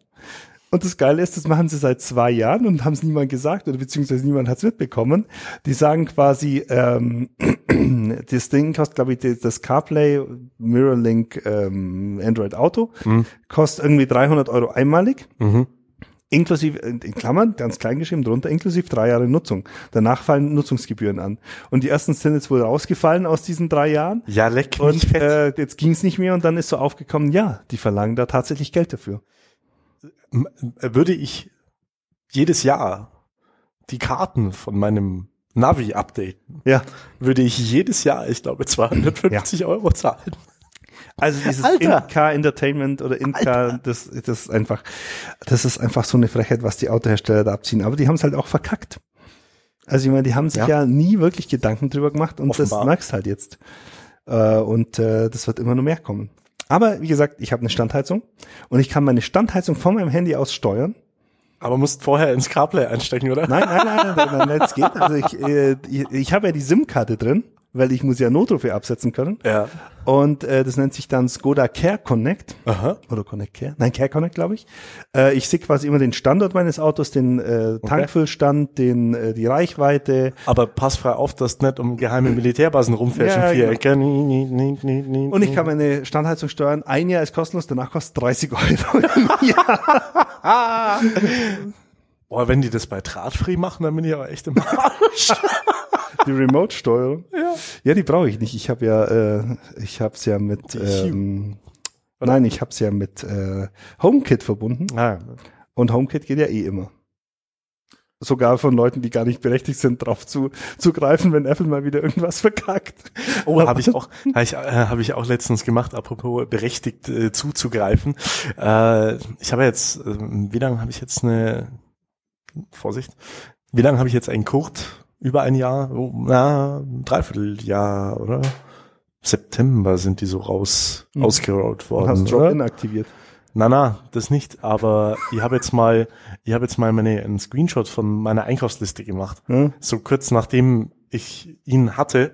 Und das Geile ist, das machen sie seit zwei Jahren und haben es niemand gesagt oder beziehungsweise niemand hat es mitbekommen. Die sagen quasi, ähm, das Ding kostet, glaube ich, das- CarPlay Mirrorlink ähm, Android Auto kostet irgendwie 300 Euro einmalig. Mhm. Inklusive, in Klammern, ganz klein geschrieben, drunter, inklusive drei Jahre Nutzung. Danach fallen Nutzungsgebühren an. Und die ersten sind jetzt wohl rausgefallen aus diesen drei Jahren. Ja, leck mich Und fett. äh, jetzt ging es nicht mehr und dann ist so aufgekommen, ja, die verlangen da tatsächlich Geld dafür. Würde ich jedes Jahr die Karten von meinem Navi updaten, Ja. würde ich jedes Jahr, ich glaube, 250 Euro zahlen. Also dieses. In-Car Entertainment oder In-Car, das, das ist einfach, das ist einfach so eine Frechheit, was die Autohersteller da abziehen. Aber die haben es halt auch verkackt. Also ich meine, die haben sich ja, Ja. nie wirklich Gedanken drüber gemacht und Offenbar. das merkst halt jetzt. Äh, und äh, das wird immer nur mehr kommen. Aber wie gesagt, ich habe eine Standheizung und ich kann meine Standheizung von meinem Handy aus steuern. Aber musst vorher ins CarPlay einstecken, oder? Nein, nein, nein, nein, nein, nein das geht. Also ich, äh, ich, ich habe ja die SIM-Karte drin, weil ich muss ja Notrufe absetzen können. Ja. Und äh, das nennt sich dann Skoda Care Connect. Aha. Oder Connect Care? Nein, Care Connect, glaube ich. Äh, ich sehe quasi immer den Standort meines Autos, den äh, Tankfüllstand, den äh, die Reichweite. Aber pass frei auf, dass du nicht um geheime Militärbasen rumfährst Ja, nie, nie, nie, Und ich kann meine Standheizung steuern. Ein Jahr ist kostenlos, danach kostet 30 Euro im Jahr. Boah, wenn die das bei Drahtfree machen, dann bin ich aber echt im Arsch. Die Remote-Steuerung. ja. Ja, die brauche ich nicht. Ich habe ja, äh, ich habe es ja mit, ähm, nein, ich habe es ja mit äh, HomeKit verbunden. Ah, Und HomeKit geht ja eh immer. Sogar von Leuten, die gar nicht berechtigt sind, drauf zu, zugreifen, wenn Apple mal wieder irgendwas verkackt. Oh, habe ich auch, habe ich, äh, hab ich auch letztens gemacht, apropos berechtigt äh, zuzugreifen. Äh, ich habe jetzt, äh, wie lange habe ich jetzt eine, Vorsicht, wie lange habe ich jetzt einen Kurt? Über ein Jahr? Oh, na, ein Dreivierteljahr, oder? September sind die so raus, Mhm. ausgerollt worden. hast? Drop-In aktiviert. Na, na, das nicht. Aber ich habe jetzt mal, ich habe jetzt mal meine, einen Screenshot von meiner Einkaufsliste gemacht. Hm? So kurz nachdem ich ihn hatte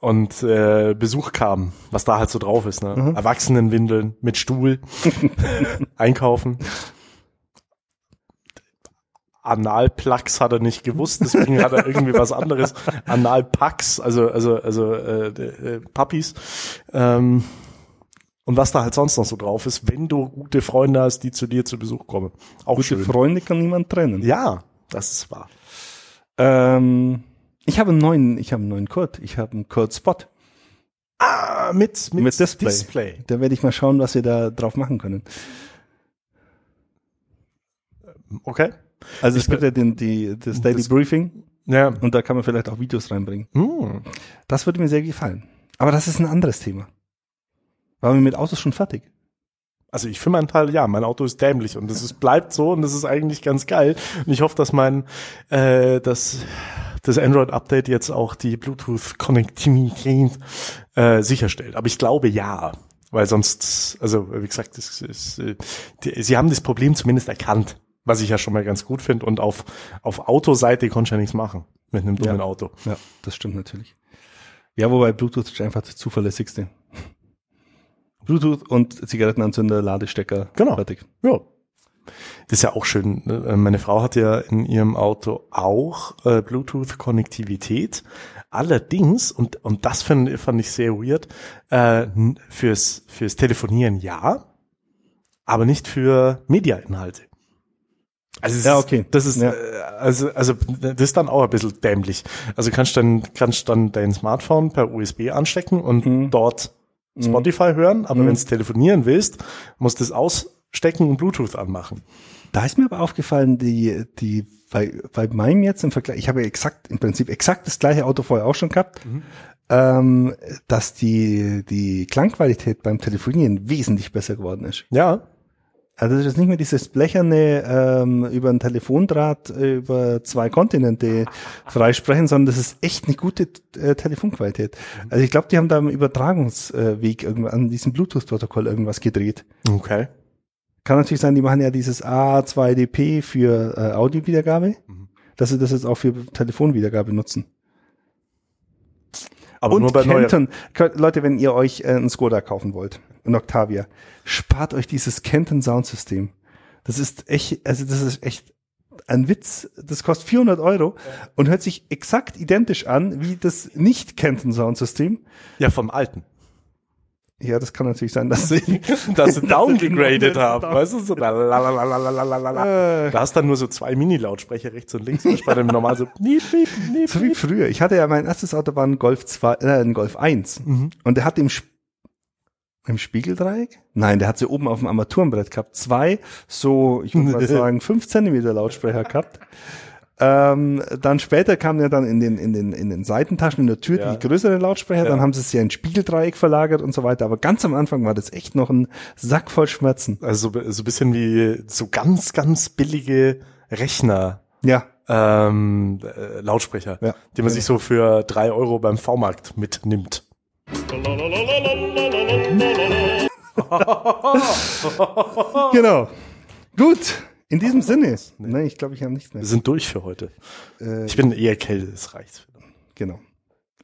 und äh, Besuch kam, was da halt so drauf ist. Ne? Mhm. Erwachsenenwindeln mit Stuhl, einkaufen. Analplugs hat er nicht gewusst, deswegen hat er irgendwie was anderes. Analpacks, also also also äh, äh, Puppies. Ähm, und was da halt sonst noch so drauf ist, wenn du gute Freunde hast, die zu dir zu Besuch kommen. Auch Gute schön. Freunde kann niemand trennen. Ja, das ist wahr. Ähm, ich habe einen neuen, ich habe einen neuen Code. Ich habe einen Code Spot. Ah, mit, mit, Mit Display. Display. Da werde ich mal schauen, was wir da drauf machen können. Okay. Also Ich es gibt ja den, die, das Daily Das- Briefing Ja. und da kann man vielleicht auch Videos reinbringen. Hm. Das würde mir sehr gefallen. Aber das ist ein anderes Thema. Waren wir mit Autos schon fertig? Also ich für meinen Teil, ja, mein Auto ist dämlich und es bleibt so und das ist eigentlich ganz geil. Und ich hoffe, dass mein, äh, dass das Android-Update jetzt auch die Bluetooth-Konnektivität äh, sicherstellt. Aber ich glaube ja, weil sonst, also wie gesagt, das ist, äh, die, sie haben das Problem zumindest erkannt, was ich ja schon mal ganz gut finde. Und auf, auf Autoseite konnte ich ja nichts machen mit einem dummen Ja. Auto. Ja, das stimmt natürlich. Ja, wobei Bluetooth ist einfach das zuverlässigste. Bluetooth und Zigarettenanzünder, Ladestecker. Genau. Fertig. Ja. Das ist ja auch schön. ne? Meine Frau hat ja in ihrem Auto auch äh, Bluetooth-Konnektivität. Allerdings, und, und das fand, fand ich sehr weird, äh, fürs, fürs Telefonieren ja, aber nicht für Media-Inhalte. Also Ja, okay. Das ist Ja. äh, also also das ist dann auch ein bisschen dämlich. Also kannst dann kannst dann dein Smartphone per USB anstecken und Mhm. dort Spotify hören, aber wenn du telefonieren willst, musst du es ausstecken und Bluetooth anmachen. Da ist mir aber aufgefallen, die, die, bei, bei meinem jetzt im Vergleich, ich habe exakt, im Prinzip exakt das gleiche Auto vorher auch schon gehabt, ähm, dass die, die Klangqualität beim Telefonieren wesentlich besser geworden ist. Ja, Also das ist nicht mehr dieses blecherne ähm, über ein Telefondraht äh, über zwei Kontinente freisprechen, sondern das ist echt eine gute äh, Telefonqualität. Also ich glaube, die haben da im Übertragungsweg irgendwann an diesem Bluetooth-Protokoll irgendwas gedreht. okay. Kann natürlich sein, die machen ja dieses A2DP für äh, Audiowiedergabe, Mhm. dass sie das jetzt auch für Telefonwiedergabe nutzen. Aber Und nur bei. Kenton, Könnt- Leute, wenn ihr euch äh, einen Skoda kaufen wollt, ein Octavia, spart euch dieses Kenton Soundsystem. Das ist echt, also das ist echt ein Witz. Das kostet 400 Euro und hört sich exakt identisch an wie das nicht Kenton Soundsystem. Ja, vom alten. Ja, das kann natürlich sein, dass sie Dass sie downgegradet Down- haben. Weißt du, so lalalalalalala. Äh. Da hast dann nur so zwei Mini-Lautsprecher rechts und links. Und bei dem normal so niep, niep, niep, So wie früher. Ich hatte ja mein erstes Auto war ein Golf 2, äh, ein Golf 1. Mhm. Und der hat im, im Spiegeldreieck? Nein, der hat sie oben auf dem Armaturenbrett gehabt. Zwei, so, ich würde mal sagen, fünf Zentimeter Lautsprecher gehabt. Ähm, dann später kamen ja dann in den, in den, in den Seitentaschen in der Tür Ja. die größeren Lautsprecher, dann Ja. haben sie es ja in Spiegeldreieck verlagert und so weiter. Aber ganz am Anfang war das echt noch ein Sack voll Schmerzen. Also so, so ein bisschen wie so ganz, ganz billige Rechner. Ja. Ähm, äh, Lautsprecher, Ja. die man sich so für drei Euro beim V-Markt mitnimmt. Genau. Gut. In diesem Sinne. Nein, ich glaube, ich habe nichts mehr. Wir sind durch für heute. Äh, Ich bin eher kälter, das reicht. Genau.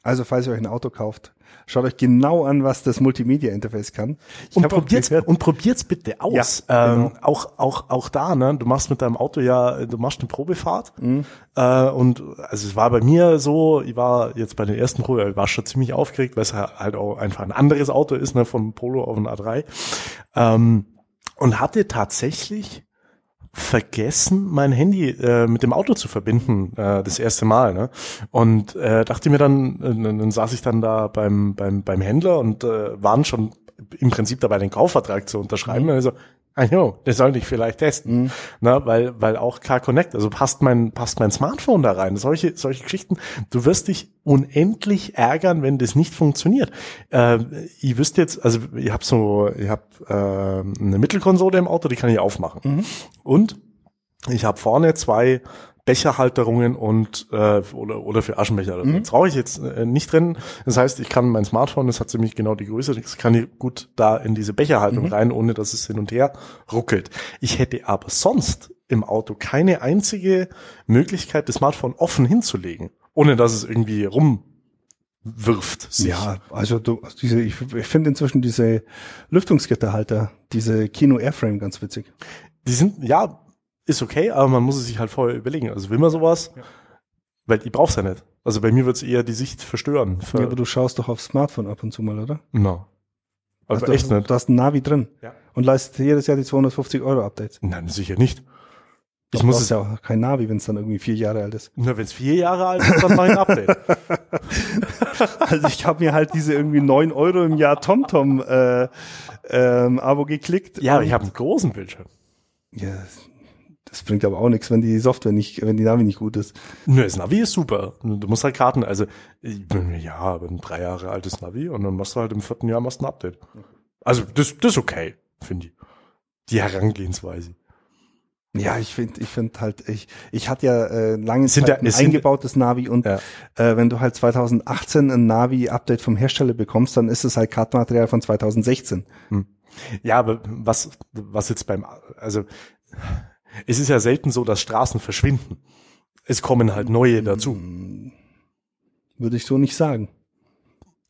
Also, falls ihr euch ein Auto kauft, schaut euch genau an, was das Multimedia-Interface kann. Ich Und probiert's, und probiert's bitte aus. Ja, ähm, genau. auch, auch, auch da, ne? Du machst mit deinem Auto ja, du machst eine Probefahrt. Mhm. Äh, und also es war bei mir so, ich war jetzt bei der ersten Probe, ich war schon ziemlich aufgeregt, weil es halt auch einfach ein anderes Auto ist, ne, vom Polo auf ein A3. Ähm, und hatte tatsächlich vergessen, mein Handy äh, mit dem Auto zu verbinden, äh, das erste Mal. Ne? Und äh, dachte mir dann, äh, dann saß ich dann da beim, beim, beim Händler und äh, waren schon im Prinzip dabei, den Kaufvertrag zu unterschreiben. Also, ah jo, das sollte ich vielleicht testen. Na, weil, weil auch Car-Connect, also passt mein, passt mein Smartphone da rein. Solche, solche Geschichten. Du wirst dich unendlich ärgern, wenn das nicht funktioniert. Äh, ich wüsste jetzt, also ich habe so, ich habe äh, eine Mittelkonsole im Auto, die kann ich aufmachen. Und ich habe vorne zwei Becherhalterungen und äh, oder oder für Aschenbecher. Mhm. Das brauche ich jetzt äh, nicht drin. Das heißt, ich kann mein Smartphone, das hat ziemlich genau die Größe, das kann ich gut da in diese Mhm. Becherhaltung rein, ohne dass es hin und her ruckelt. Ich hätte aber sonst im Auto keine einzige Möglichkeit, das Smartphone offen hinzulegen, ohne dass es irgendwie rumwirft. sich. Ja, also du, diese, ich, ich finde inzwischen diese Lüftungsgitterhalter, diese Kino Airframe ganz witzig. Die sind, ja, ist okay, aber man muss es sich halt vorher überlegen. Also will man sowas? Ja. Weil ich brauch's ja nicht. Also bei mir wird's eher die Sicht verstören. Ja, aber du schaust doch aufs Smartphone ab und zu mal, oder? no. Also Hast echt du, nicht. Du hast ein Navi drin Ja. und leistest jedes Jahr die 250 Euro Updates. Nein, sicher nicht. Ich Ich muss es, ja auch kein Navi, wenn es dann irgendwie vier Jahre alt ist. na, wenn es vier Jahre alt ist, dann mache ich ein Update. Also ich habe mir halt diese irgendwie neun Euro im Jahr TomTom äh, ähm, Abo geklickt. ja, Und- ich habe einen großen Bildschirm. Ja, das bringt aber auch nichts, wenn die Software nicht, wenn die Navi nicht gut ist. Nö, das Navi ist super. Du musst halt Karten, also ja, aber ein drei Jahre altes Navi und dann machst du halt im vierten Jahr machst ein Update. Also das, das ist okay, finde ich. Die Herangehensweise. Ja, ich finde, ich finde halt, ich, ich hatte ja äh, lange sind Zeit ja- ein es sind- eingebautes Navi und Ja. äh, wenn du halt 2018 ein Navi-Update vom Hersteller bekommst, dann ist es halt Kartenmaterial von 2016. Ja, aber was, was jetzt beim, also es ist ja selten so, dass Straßen verschwinden. Es kommen halt neue dazu. Würde ich so nicht sagen.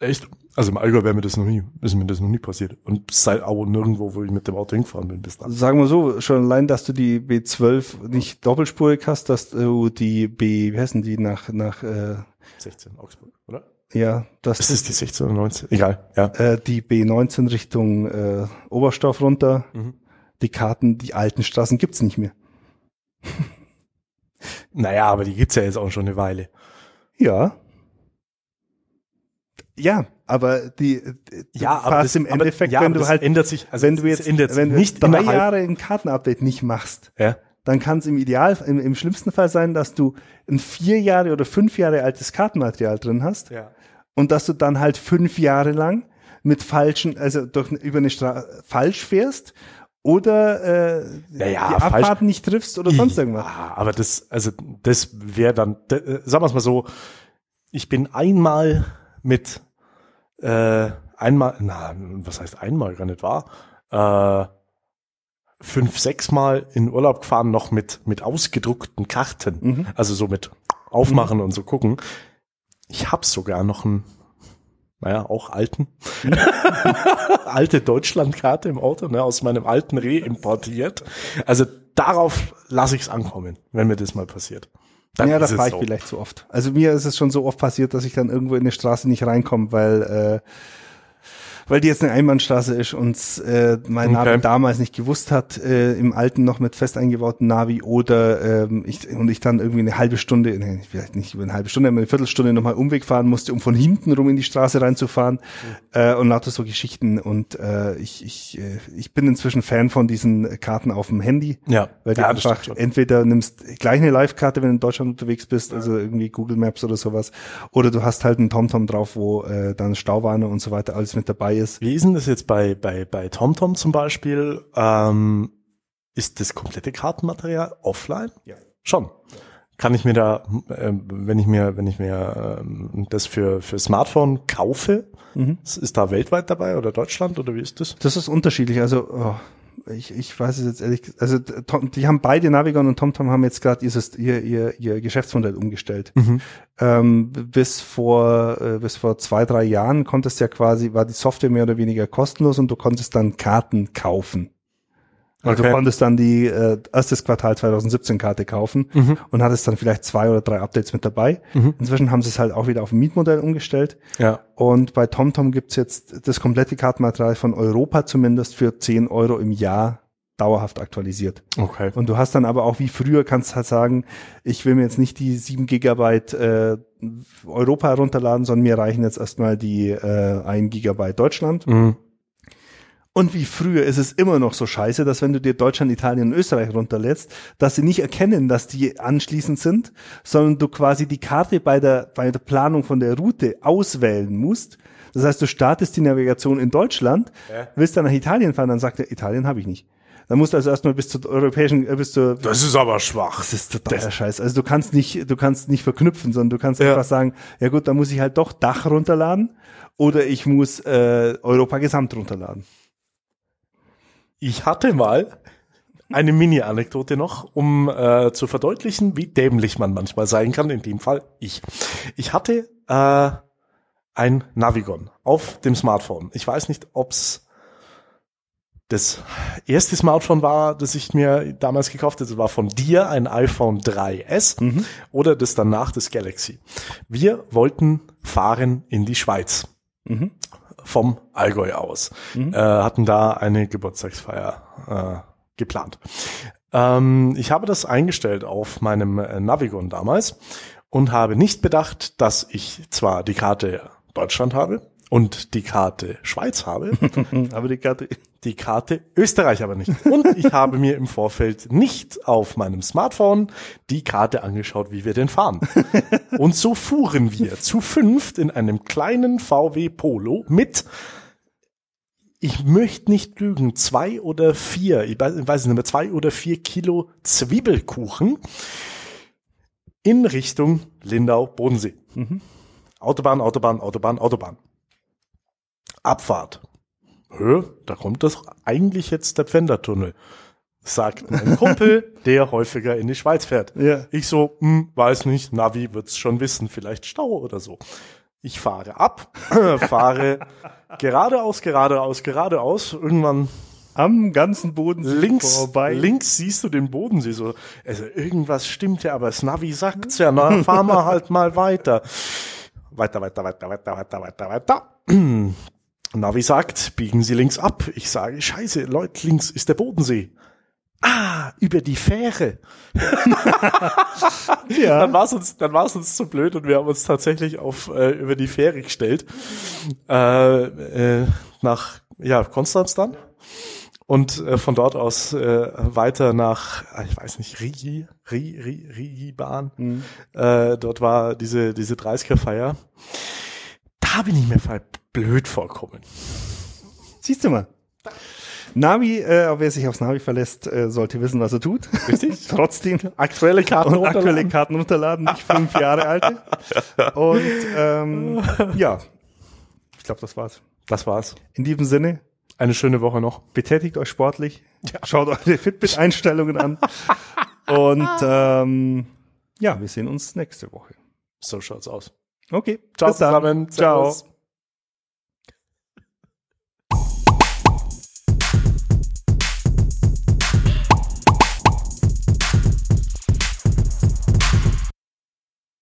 Echt? Also im Allgäu wäre mir das noch nie, ist mir das noch nie passiert. Und seit auch nirgendwo, wo ich mit dem Auto hingefahren bin bis dann. sagen wir so, schon allein, dass du die B12 nicht doppelspurig hast, dass du die B, wie heißen die, nach, nach, äh, 16 Augsburg, oder? ja, dass Das ist die 16 oder 19. Egal, ja. äh, die B19 Richtung äh, Oberstoff runter, Mhm. Die Karten, die alten Straßen gibt's nicht mehr. Naja, aber die gibt's ja jetzt auch schon eine Weile. Ja. Ja, aber die, die Ja, aber das, im Endeffekt, aber, ja, wenn du halt, ändert sich, also wenn du es jetzt, wenn du nicht drei Jahre ein Kartenupdate nicht machst, ja, dann kann es im Ideal, im, im schlimmsten Fall sein, dass du ein vier Jahre oder fünf Jahre altes Kartenmaterial drin hast ja. und dass du dann halt fünf Jahre lang mit falschen, also durch, über eine Straße falsch fährst oder äh, Ja, ja, die falsch- Abfahrten nicht triffst oder sonst irgendwas. Ja, aber das, also das wäre dann, d- äh, sagen wir es mal so, ich bin einmal mit äh, einmal, na, was heißt einmal gar nicht wahr? Äh, fünf, sechs Mal in Urlaub gefahren, noch mit, mit ausgedruckten Karten. Mhm. Also so mit aufmachen und so gucken. Ich habe sogar noch einen, naja, auch alten, alte Deutschlandkarte im Auto, ne, aus meinem alten Reh importiert. Also darauf lasse ich es ankommen, wenn mir das mal passiert. Dann ja, da fahre ich so. vielleicht zu oft. Also mir ist es schon so oft passiert, dass ich dann irgendwo in eine Straße nicht reinkomme, weil äh, weil die jetzt eine Einbahnstraße ist und äh, mein Okay. Navi damals nicht gewusst hat, äh, im alten noch mit fest eingebauten Navi oder ähm, ich und ich dann irgendwie eine halbe Stunde, nee, vielleicht nicht über eine halbe Stunde, aber eine Viertelstunde nochmal Umweg fahren musste, um von hinten rum in die Straße reinzufahren äh, und lauter so Geschichten und äh, ich ich äh, ich bin inzwischen Fan von diesen Karten auf dem Handy. Ja, Weil du ja, einfach entweder nimmst gleich eine Live-Karte, wenn du in Deutschland unterwegs bist, also irgendwie Google Maps oder sowas, oder du hast halt einen TomTom drauf, wo äh, dann Stauwarner und so weiter alles mit dabei ist. Wie ist denn das jetzt bei, bei, bei TomTom zum Beispiel? Ähm, ist das komplette Kartenmaterial offline? Ja. Schon. Kann ich mir da, äh, wenn ich mir, wenn ich mir ähm, das für, für Smartphone kaufe, Mhm. ist da weltweit dabei oder Deutschland oder wie ist das? Das ist unterschiedlich. Also oh, ich, ich weiß es jetzt ehrlich. Also Tom, die haben beide Navigon und TomTom haben jetzt gerade ihr, ihr, ihr, Geschäftsmodell umgestellt. Ähm, bis vor äh, bis vor zwei drei Jahren konntest ja quasi war die Software mehr oder weniger kostenlos und du konntest dann Karten kaufen. Also Okay. du konntest dann die äh, erstes Quartal 2017 Karte kaufen und hattest dann vielleicht zwei oder drei Updates mit dabei. Inzwischen haben sie es halt auch wieder auf ein Mietmodell umgestellt. Ja. Und bei TomTom gibt's jetzt das komplette Kartenmaterial von Europa zumindest für 10 Euro im Jahr dauerhaft aktualisiert. Okay. Und du hast dann aber auch wie früher kannst halt sagen, ich will mir jetzt nicht die 7 Gigabyte äh, Europa herunterladen, sondern mir reichen jetzt erstmal die äh, 1 Gigabyte Deutschland. Mhm. Und wie früher ist es immer noch so scheiße, dass wenn du dir Deutschland, Italien und Österreich runterlädst, dass sie nicht erkennen, dass die anschließend sind, sondern du quasi die Karte bei der, bei der Planung von der Route auswählen musst. Das heißt, du startest die Navigation in Deutschland, Ja. willst dann nach Italien fahren, dann sagt er, Italien habe ich nicht. Dann musst du also erstmal bis zur europäischen, äh, bis zur, Das ist aber schwach. das ist totaler Scheiß. Also du kannst nicht, du kannst nicht verknüpfen, sondern du kannst Ja. einfach sagen, ja gut, dann muss ich halt doch Dach runterladen oder ich muss äh, Europa Gesamt runterladen. Ich hatte mal eine Mini-Anekdote noch, um äh, zu verdeutlichen, wie dämlich man manchmal sein kann. In dem Fall ich. Ich hatte äh, ein Navigon auf dem Smartphone. Ich weiß nicht, ob's Das erste Smartphone war, das ich mir damals gekauft habe, war von dir ein iPhone 3S Mhm. oder das danach das Galaxy. Wir wollten fahren in die Schweiz Mhm. Vom Allgäu aus, äh, hatten da eine Geburtstagsfeier äh, geplant. Ähm, ich habe das eingestellt auf meinem äh, Navigon damals und habe nicht bedacht, dass ich zwar die Karte Deutschland habe und die Karte Schweiz habe, Aber die Karte, die Karte Österreich aber nicht. Und ich habe mir im Vorfeld nicht auf meinem Smartphone die Karte angeschaut, wie wir denn fahren. Und so fuhren wir zu fünft in einem kleinen VW Polo mit, ich möchte nicht lügen, zwei oder vier, ich weiß, ich weiß nicht mehr, zwei oder vier Kilo Zwiebelkuchen in Richtung Lindau-Bodensee. Autobahn, Autobahn, Autobahn, Autobahn. Abfahrt. Hö, da kommt das eigentlich jetzt der Pfändertunnel, sagt mein Kumpel, der häufiger in die Schweiz fährt. Ja. Ich so, hm, weiß nicht, Navi wird's schon wissen, vielleicht Stau oder so. Ich fahre ab, fahre geradeaus, geradeaus, geradeaus, irgendwann am ganzen Bodensee links, vorbei. links siehst du den Bodensee so. Also irgendwas stimmt ja, aber das Navi sagt's ja, na, fahren wir halt mal weiter. Weiter, weiter, weiter, weiter, weiter, weiter, weiter. Navi sagt, biegen Sie links ab. Ich sage, scheiße, Leute, links ist der Bodensee. Ah, über die Fähre. ja. Dann war es uns, dann war es uns zu blöd und wir haben uns tatsächlich auf äh, über die Fähre gestellt äh, äh, nach ja Konstanz dann und äh, von dort aus äh, weiter nach ah, ich weiß nicht Rigi Ri, Ri, Rigi Bahn. Äh, dort war diese diese 30er Feier. Da bin ich mir blöd vorkommen. Siehst du mal. Navi, äh, wer sich aufs Navi verlässt, äh, sollte wissen, was er tut. Richtig? Trotzdem. Aktuelle Karten Und aktuelle. Karten runterladen, nicht fünf Jahre alte. Und ähm, ja, ich glaube, das war's. Das war's. In diesem Sinne, Eine schöne Woche noch. betätigt euch sportlich, schaut eure Fitbit-Einstellungen an. Und ähm, ja, wir sehen uns nächste Woche. So schaut's aus. Okay, Ciao bis dann. zusammen. Ciao. Servus.